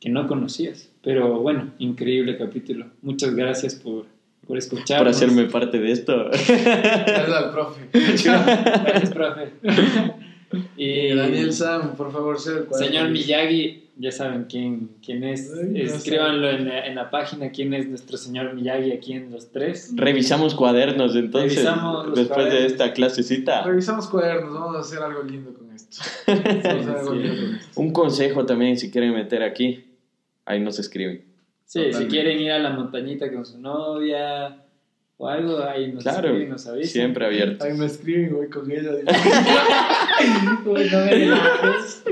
Que no conocías. Pero bueno, increíble capítulo. Muchas gracias por, por escucharnos. Por hacerme parte de esto. [laughs] Gracias al profe. Gracias, profe. [laughs] y Daniel Sam, por favor, sea el cuaderno. Señor Miyagi, ya saben quién, quién es. Ay, Escríbanlo en la, en la página quién es nuestro señor Miyagi aquí en los tres. Revisamos cuadernos entonces, Revisamos los después de cuadernos. esta clasecita. Revisamos cuadernos, vamos a hacer algo lindo con esto. [laughs] Vamos a hacer algo sí. lindo con esto. Un consejo también, si quieren meter aquí, ahí nos escriben. Sí, si quieren ir a la montañita con su novia o algo, ahí nos Claro, escriben, nos avisan. siempre abierto. Ahí me escriben, voy con ella. [laughs] Uy, no me delates.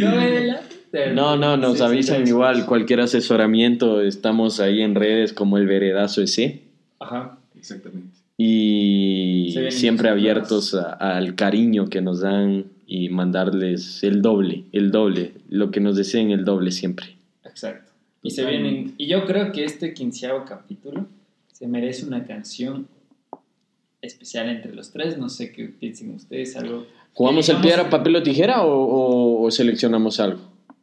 No me delates. No, no, nos Sí, avisan sí. igual, cualquier asesoramiento, estamos ahí en redes como el Veredazo ese Ajá. Exactamente. y siempre abiertos a- al cariño que nos dan y mandarles el doble, el doble, lo que nos deseen el doble siempre. Exacto. Y se vienen. Y yo creo que este quinceavo capítulo se merece una canción especial entre los tres. No sé qué piensen ustedes. Algo, ¿Jugamos el piedra, papel o tijera o, o- o seleccionamos algo?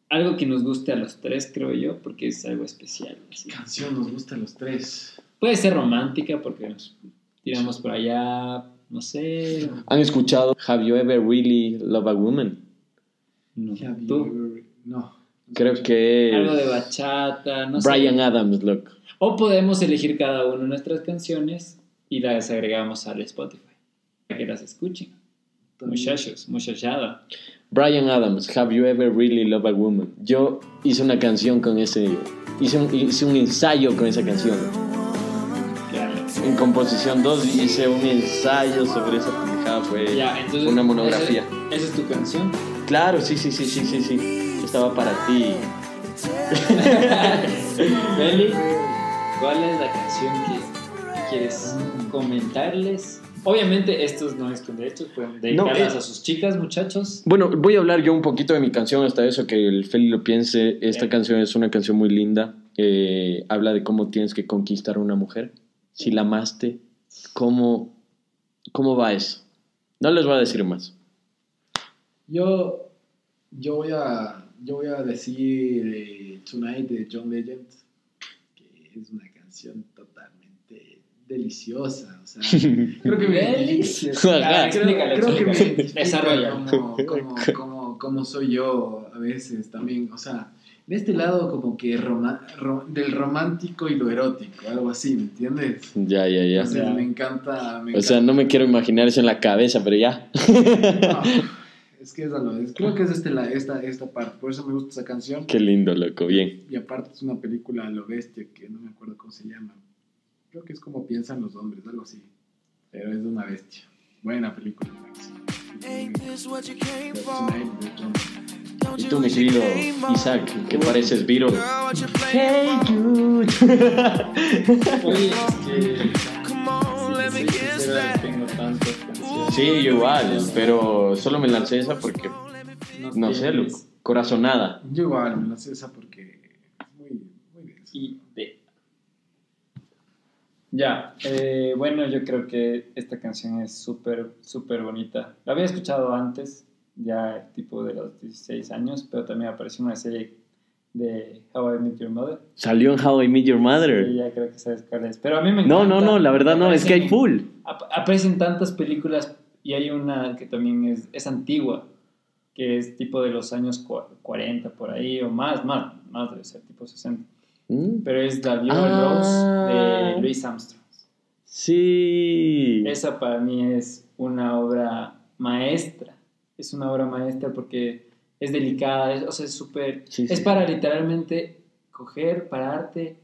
algo que nos guste a los tres, creo yo, porque es algo especial. así. Canción nos gusta a los tres. Puede ser romántica porque nos tiramos por allá, no sé. ¿Han escuchado Have You Ever Really Loved a Woman? No, Have you tú. No. Creo que Algo de bachata, no sé. Brian Adams, look. O podemos elegir cada uno nuestras canciones y las agregamos al Spotify para que las escuchen. Muchachos, muchachada. Brian Adams, Have You Ever Really Loved a Woman? Yo hice una canción con ese, hice un, hice un ensayo con esa canción. Claro. En composición 2 hice un ensayo sobre esa pendejada, fue Ya, entonces. una monografía. Esa, esa es tu canción. Claro, sí, sí, sí, sí, sí, sí. Estaba para ti. [laughs] Beli, ¿cuál es la canción que quieres comentarles? Obviamente, estos no es con derechos, pueden dedicarlas eh. a sus chicas, muchachos. Bueno, voy a hablar yo un poquito de mi canción, hasta eso que el Feli lo piense. Esta Bien. canción es una canción muy linda. eh, habla de cómo tienes que conquistar a una mujer. Si la amaste, cómo, cómo va eso. No les voy a decir más. Yo, yo, voy a, yo voy a decir eh, Tonight de John Legend, que es una canción totalmente deliciosa. O sea, [laughs] creo que me creo que Desarrolla. Como, [laughs] como, como, como soy yo a veces también. O sea, de este lado como que roma- ro- del romántico y lo erótico, algo así, ¿me entiendes? Ya, ya, ya. Entonces Ya. me encanta. Me O sea, no me quiero imaginar eso en la cabeza, pero ya. No, [laughs] es que es algo, es- creo que es este, la, esta, esta parte, por eso me gusta esa canción. Qué lindo, loco. Bien. Y aparte es una película a lo bestia que no me acuerdo cómo se llama. Creo que es como piensan los hombres, algo así. Pero es de una bestia. Buena película. Y tú, mi querido? Isaac, que pareces Beatle. Girl, what Sí, yo igual, pero solo me lancé esa porque, no sé, loco. Corazonada. Yo igual me la sé esa porque es muy, muy densa. idea. Ya, eh, bueno, yo creo que esta canción es súper, súper bonita. La había escuchado antes, ya tipo de los 16 años, pero también apareció en una serie de How I Met Your Mother. Salió en How I Met Your Mother. ya creo que sabes cuál es. Pero a mí me No, encanta. no, no, la verdad no, es que hay Aparecen- full. ap- Aparecen tantas películas y hay una que también es, es antigua, que es tipo de los años cua- 40 por ahí, o más, más, más debe ser tipo 60. Mm, Pero es La Viola Ah. Rose de Louis Armstrong. Sí. Esa para mí es una obra maestra. Es una obra maestra porque es delicada, es, o sea, es súper... Sí, es para literalmente coger, pararte,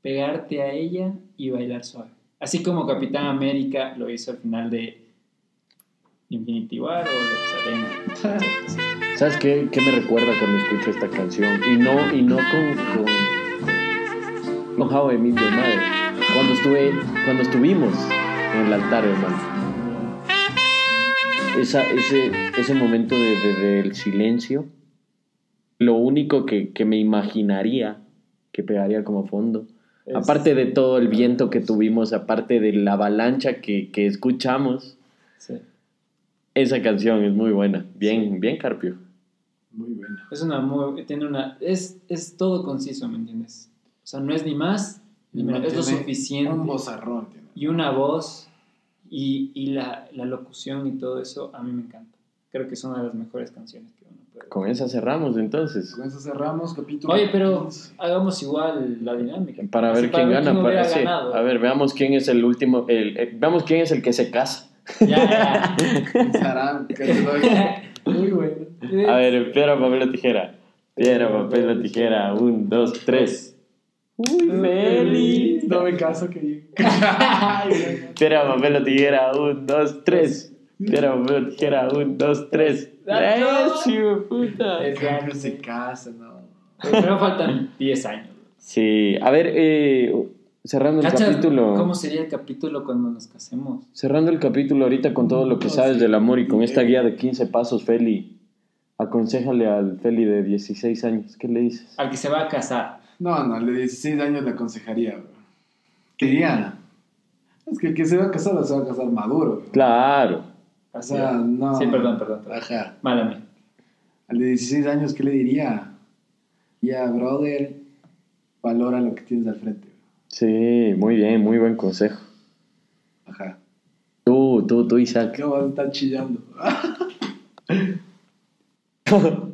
pegarte a ella y bailar suave. Así como Capitán América lo hizo al final de Infinity War o lo que sea. [laughs] ¿Sabes qué, qué me recuerda cuando escucho esta canción? Y no, y no con, con, con How I Met Your Mother. Cuando, estuve, cuando estuvimos en el altar, hermano. Esa, ese, ese momento de, de- del silencio, lo único que, que me imaginaría que pegaría como fondo, Es- aparte de todo el viento que tuvimos, aparte de la avalancha que, que escuchamos, Sí. esa canción es muy buena. Bien, bien, Carpio. Muy buena. Es una muy, tiene una, es, es todo conciso, ¿me entiendes? O sea, no es ni más ni menos, es lo suficiente. Un bozarrón tiene. Y una voz y, y la, la locución y todo eso, a mí me encanta. Creo que es una de las mejores canciones que uno puede. Con esa cerramos entonces. Con eso cerramos capítulo. Oye, pero 15. hagamos igual la dinámica. Para Así, ver quién gana. para- sí. A ver, veamos quién es el último. El, eh, veamos quién es el que se casa. Ya, Sarán, que te doy. ya. [laughs] Muy bueno. A ver, piedra, papel o tijera. Piedra, papel o tijera. Un, dos, tres. Uy, feliz. No me caso que Piedra, papel o tijera. Un, dos, tres. Piedra, papel o tijera. Un, dos, tres. ¡Eso, puta! Es Ya no grande. se casa, no. Pero faltan 10 años. Sí, a ver, eh, cerrando el ¿Cachas capítulo. ¿Cómo sería el capítulo cuando nos casemos? Cerrando el capítulo ahorita con todo lo que No, sabes sí. del amor y con esta guía de 15 pasos, Feli, aconsejale al Feli de 16 años. ¿Qué le dices? Al que se va a casar. No, no, al de 16 años le aconsejaría, bro. ¿Qué diría? Es que el que se va a casar se va a casar maduro, bro. Claro. O sea, no. Sí, perdón, perdón. perdón. Ajá. Mala mía. Al de 16 años, ¿qué le diría? Ya, brother, valora lo que tienes al frente, bro. Sí, muy bien, muy buen consejo. Ajá. Tú, tú, tú, Isaac. ¿Qué vas a estar chillando? [laughs]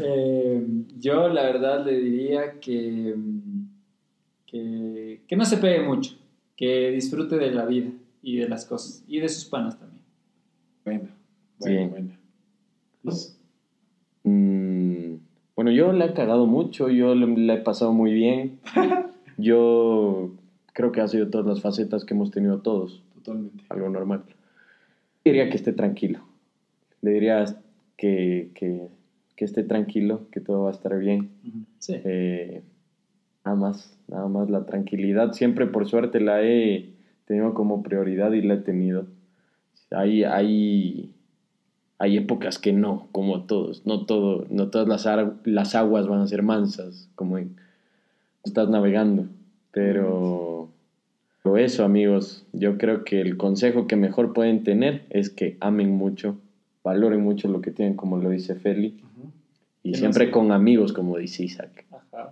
Eh, yo la verdad le diría que, que, que no se pegue mucho, que disfrute de la vida y de las cosas y de sus panas también. Bueno, bueno, bueno. Pues, Mm, bueno, yo le he cagado mucho, yo le, le he pasado muy bien. [laughs] Yo creo que ha sido todas las facetas que hemos tenido todos, totalmente. algo normal. Diría que esté tranquilo. Le diría que, que, que esté tranquilo, que todo va a estar bien. Sí. Eh, nada más, nada más la tranquilidad. Siempre por suerte la he tenido como prioridad y la he tenido. Hay, hay, hay épocas que no, como todos. No, todo, no todas las, las aguas van a ser mansas, como en, estás navegando. Pero, pero eso, amigos, yo creo que el consejo que mejor pueden tener es que amen mucho, valoren mucho lo que tienen, como lo dice Feli. Y no siempre con amigos, como dice Isaac. Ajá.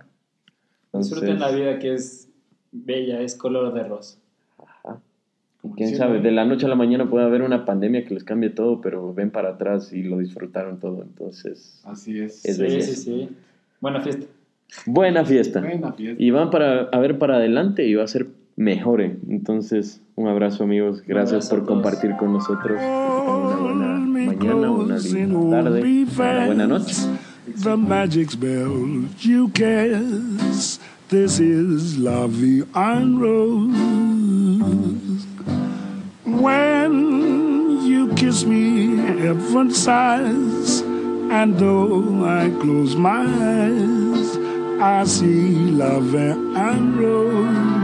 Entonces, Disfruten la vida que es bella, es color de rosa. ajá. Como Quién sabe, de la noche a la mañana puede haber una pandemia que les cambie todo, pero ven para atrás y lo disfrutaron todo. Entonces, Así es. Es sí, belleza. sí, sí. Buena fiesta. buena fiesta. Buena fiesta. Y van para a ver para adelante y va a ser mejor. Entonces, un abrazo, amigos. Gracias abrazo por compartir con nosotros. Una buena mañana, una linda tarde, una buena noche. The magic spell you cast. This is La Vie en Rose. When you kiss me, heaven sighs. And though I close my eyes, I see La and Rose.